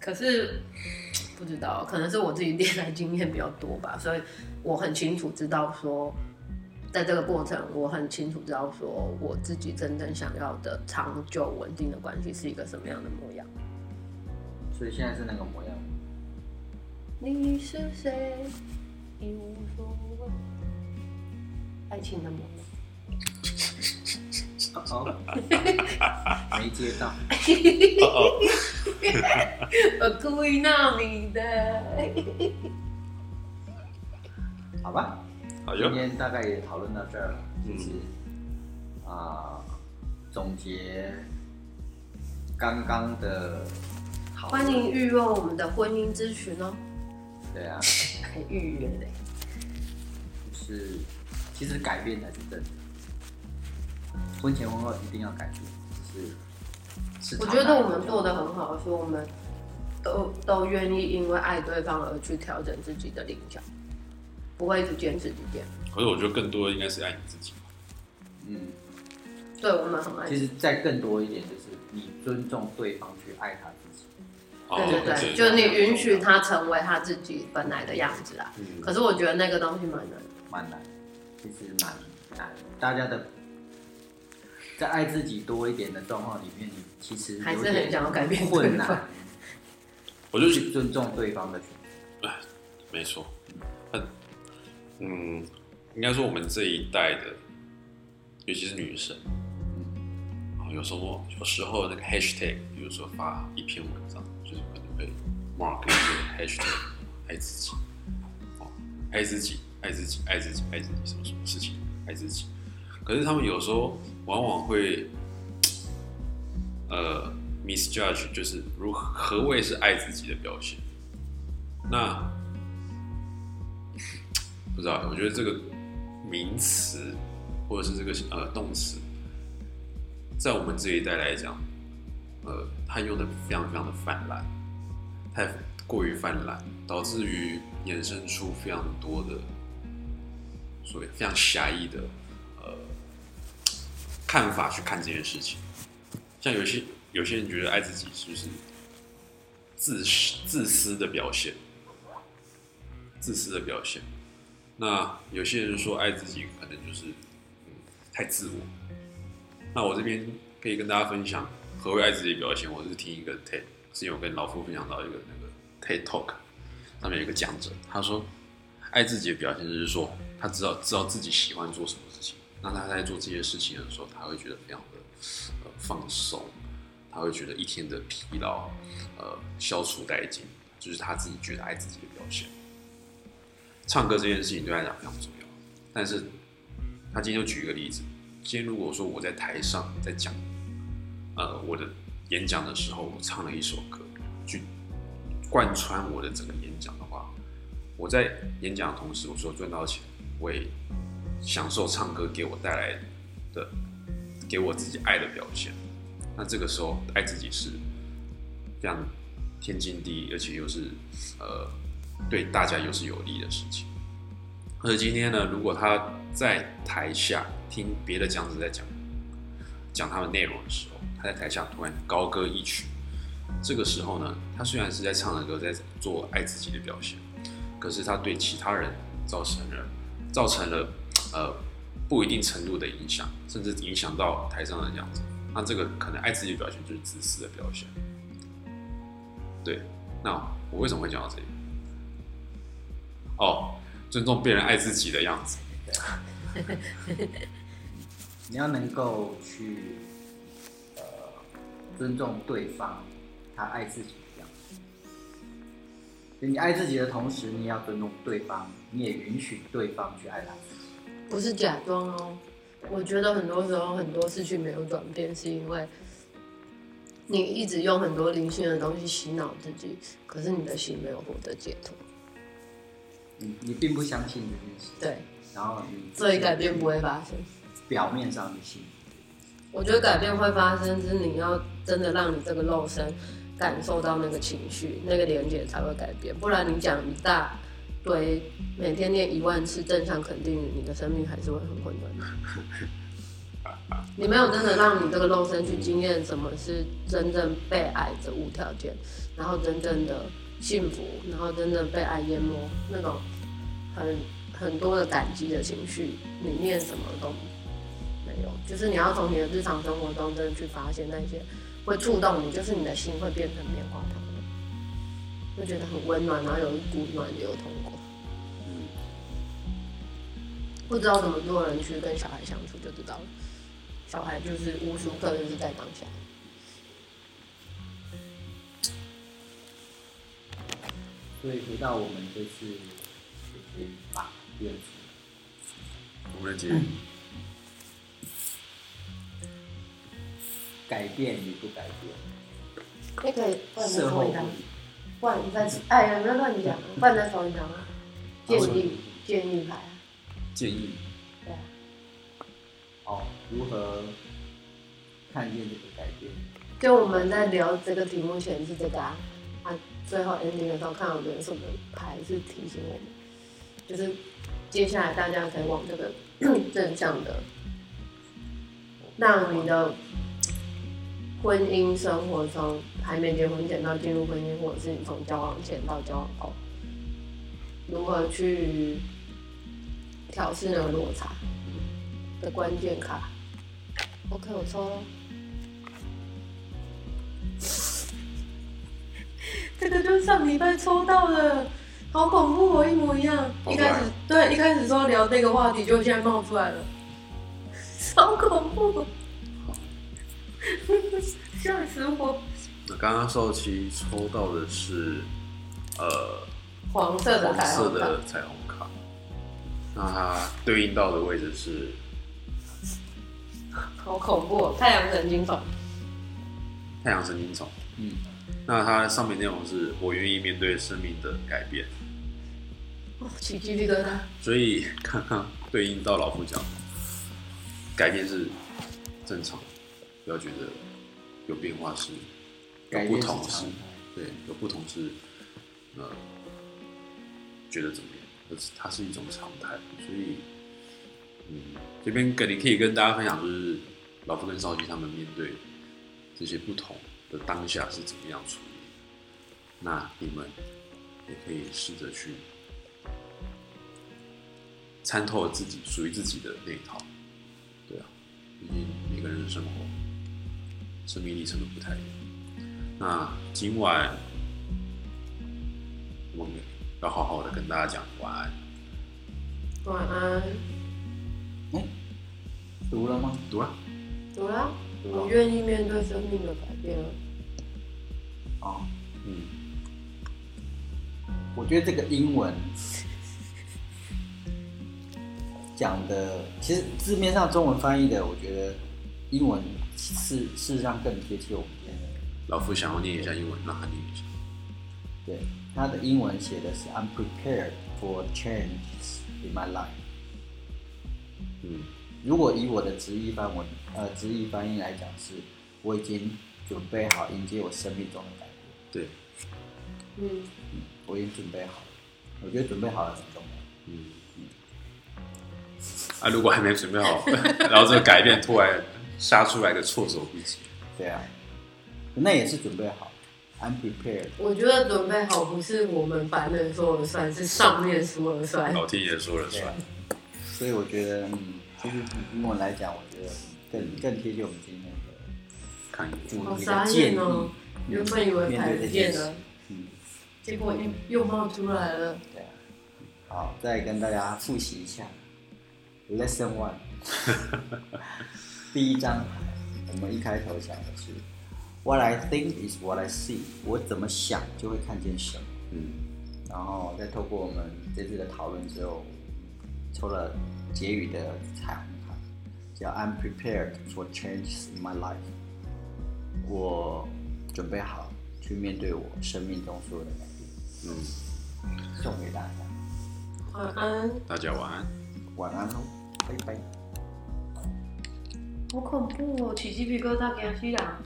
可是不知道，可能是我自己恋爱经验比较多吧，所以我很清楚知道说，在这个过程，我很清楚知道说我自己真正想要的长久稳定的关系是一个什么样的模样。所以现在是那个模样。你是谁？一无所谓。爱情的模样。哦，没接到。哦我故意闹你的。好吧，好哟，今天大概也讨论到这儿了，嗯。就是啊、总结刚刚的讨论。欢迎预约我们的婚姻咨询哦，对啊，还预约的。就是其实改变才是真的，婚前婚后一定要改变，就是是我觉得我们做的很好，是我们都都愿意因为爱对方而去调整自己的棱角，不会一直坚持己见。可是我觉得更多的应该是爱你自己。嗯，对我们很爱其。实再更多一点就是你尊重对方去爱他自己，哦对对对，就是你允许他成为他自己本来的样子啊。嗯可是我觉得那个东西蛮难。蛮难，其实蛮难。大家的在爱自己多一点的状况里面，你其实还是很想要改变对困难我就去尊重对方的选择。没错，嗯嗯，应该说我们这一代的，尤其是女生，嗯，有时候有时候那个 hashtag，比如说发一篇文章，就是可能会 mark 一个 hashtag，爱自己，哦，爱自己，爱自己，爱自己，爱自己，什么什么事情，爱自己。可是他们有时候往往会，呃，misjudge，就是如何何谓是爱自己的表现。那不知道，我觉得这个名词或者是这个呃动词，在我们这一代来讲，呃，它用的非常非常的泛滥，太过于泛滥，导致于衍生出非常多的所谓非常狭义的看法去看这件事情。像有些有些人觉得爱自己就是自私自私的表现，自私的表现。那有些人说爱自己可能就是太自我。那我这边可以跟大家分享何为爱自己的表现。我是听一个 TED，之前我跟老夫分享到一个那个 TED Talk，上面有一个讲者，他说爱自己的表现就是说他知道知道自己喜欢做什么，那他在做这些事情的时候，他会觉得非常的呃放松，他会觉得一天的疲劳呃消除殆尽，就是他自己觉得爱自己的表现。唱歌这件事情对他来讲非常重要，但是他今天就举一个例子，今天如果说我在台上在讲，呃，我的演讲的时候，我唱了一首歌，去贯穿我的整个演讲的话，我在演讲的同时，我说赚到钱，我也享受唱歌给我带来的，给我自己爱的表现。那这个时候，爱自己是非常天经地义，而且又是呃对大家又是有利的事情。而今天呢，如果他在台下听别的讲者在讲讲他们内容的时候，他在台下突然高歌一曲，这个时候呢，他虽然是在唱的歌，在做爱自己的表现，可是他对其他人造成了造成了呃不一定程度的影响，甚至影响到台上的样子。那这个可能爱自己的表现就是自私的表现。对，那我为什么会讲到这里？哦，尊重别人爱自己的样子。你要能够去呃尊重对方，他爱自己的样子。你爱自己的同时，你也要尊重对方，你也允许对方去爱他。不是假装哦。我觉得很多时候很多事情没有转变，是因为你一直用很多灵性的东西洗脑自己，可是你的心没有获得解脱。你你并不相信这件事，对，然后你所以改变不会发生。表面上的心，我觉得改变会发生，是你要真的让你这个肉身感受到那个情绪、那个连接才会改变，不然你讲一大堆，每天念一万次正向肯定，你的生命还是会很混乱的。你没有真的让你这个肉身去经验什么是真正被爱的无条件，然后真正的幸福，然后真正被爱淹没那种很很多的感激的情绪，你念什么都没有。就是你要从你的日常生活中真的去发现那些会触动你，就是你的心会变成棉花糖的，就觉得很温暖，然后有一股暖流通过。不知道怎么做人去跟小孩相处就知道了。小孩就是无时无刻就是在当下。所以回到我们这次就是把变出无人机改变与不改变，你可以换事后不成一张，换你再哎，有没有乱讲？换成同一张啊？建议建议牌啊，建议。对。啊，哦，如何看见这个改变？就我们在聊这个题目前是这个啊，啊，最后 ending 的时候看到有什么牌是提醒我们，就是接下来大家可以往这个 正向的，让你的婚姻生活从还没结婚前到进入婚姻，或者是你从交往前到交往后，如何去调试的落差的关键卡。OK，我抽了。这个就是上礼拜抽到的，好恐怖哦，一模一样。一开始对，一开始说聊那个话题，就现在冒出来了，好恐怖，吓死我！那刚刚受期抽到的是呃黄色的彩色的彩虹卡，那它对应到的位置是 好恐怖、哦，太阳神经丛。太阳神经丛。嗯，那它上面内容是我愿意面对生命的改变，哦，起鸡皮疙瘩。所以刚刚对应到老夫讲，改变是正常，不要觉得有变化是有不同是是。对，有不同是呃觉得怎么它是一种常态，所以嗯，这边跟你可以跟大家分享，就是老夫跟少基他们面对这些不同的当下是怎么样处理，那你们也可以试着去参透自己属于自己的那一套，对啊，毕竟每个人的生活生命历程都不太一样。那今晚我们要好好的跟大家讲晚安。晚安，读了吗？读了，读了，我愿意面对生命的改变了。哦，嗯，我觉得这个英文 讲的，其实字面上中文翻译的，我觉得英文是事实上更贴切我们。老夫想要念一下英文，让他念一下。对，他的英文写的是 "I'm prepared for changes in my life"。嗯如果以我的直译翻文，呃，直译翻译来讲是，我已经准备好迎接我生命中的改变，对，嗯，我已经准备好了。我觉得准备好了很重要。嗯，啊，如果还没准备好，然后这个改变突然杀出来的措手不及，对啊，那也是准备好，I'm prepared。我觉得准备好不是我们凡人说了算，是上面说了算。老天爷说了算。，所以我觉得，嗯，就是英文来讲，我觉得更更贴近我们今天的看一主题的建议。眼哦！原本以为排不见了，嗯，结果又又冒出来了。对啊。好，再跟大家复习一下，Lesson One，第一章，我们一开头讲的是 What I think is what I see，我怎么想就会看见什么。嗯，然后再透过我们这次的讨论之后，抽了结语的彩虹卡，叫 I'm prepared for changes in my life。我准备好去面对我生命中所有的改变。嗯，送给大家，晚安，大家晚安。晚安喽，拜拜。好恐怖哦，起鸡皮疙瘩，给他吸氧。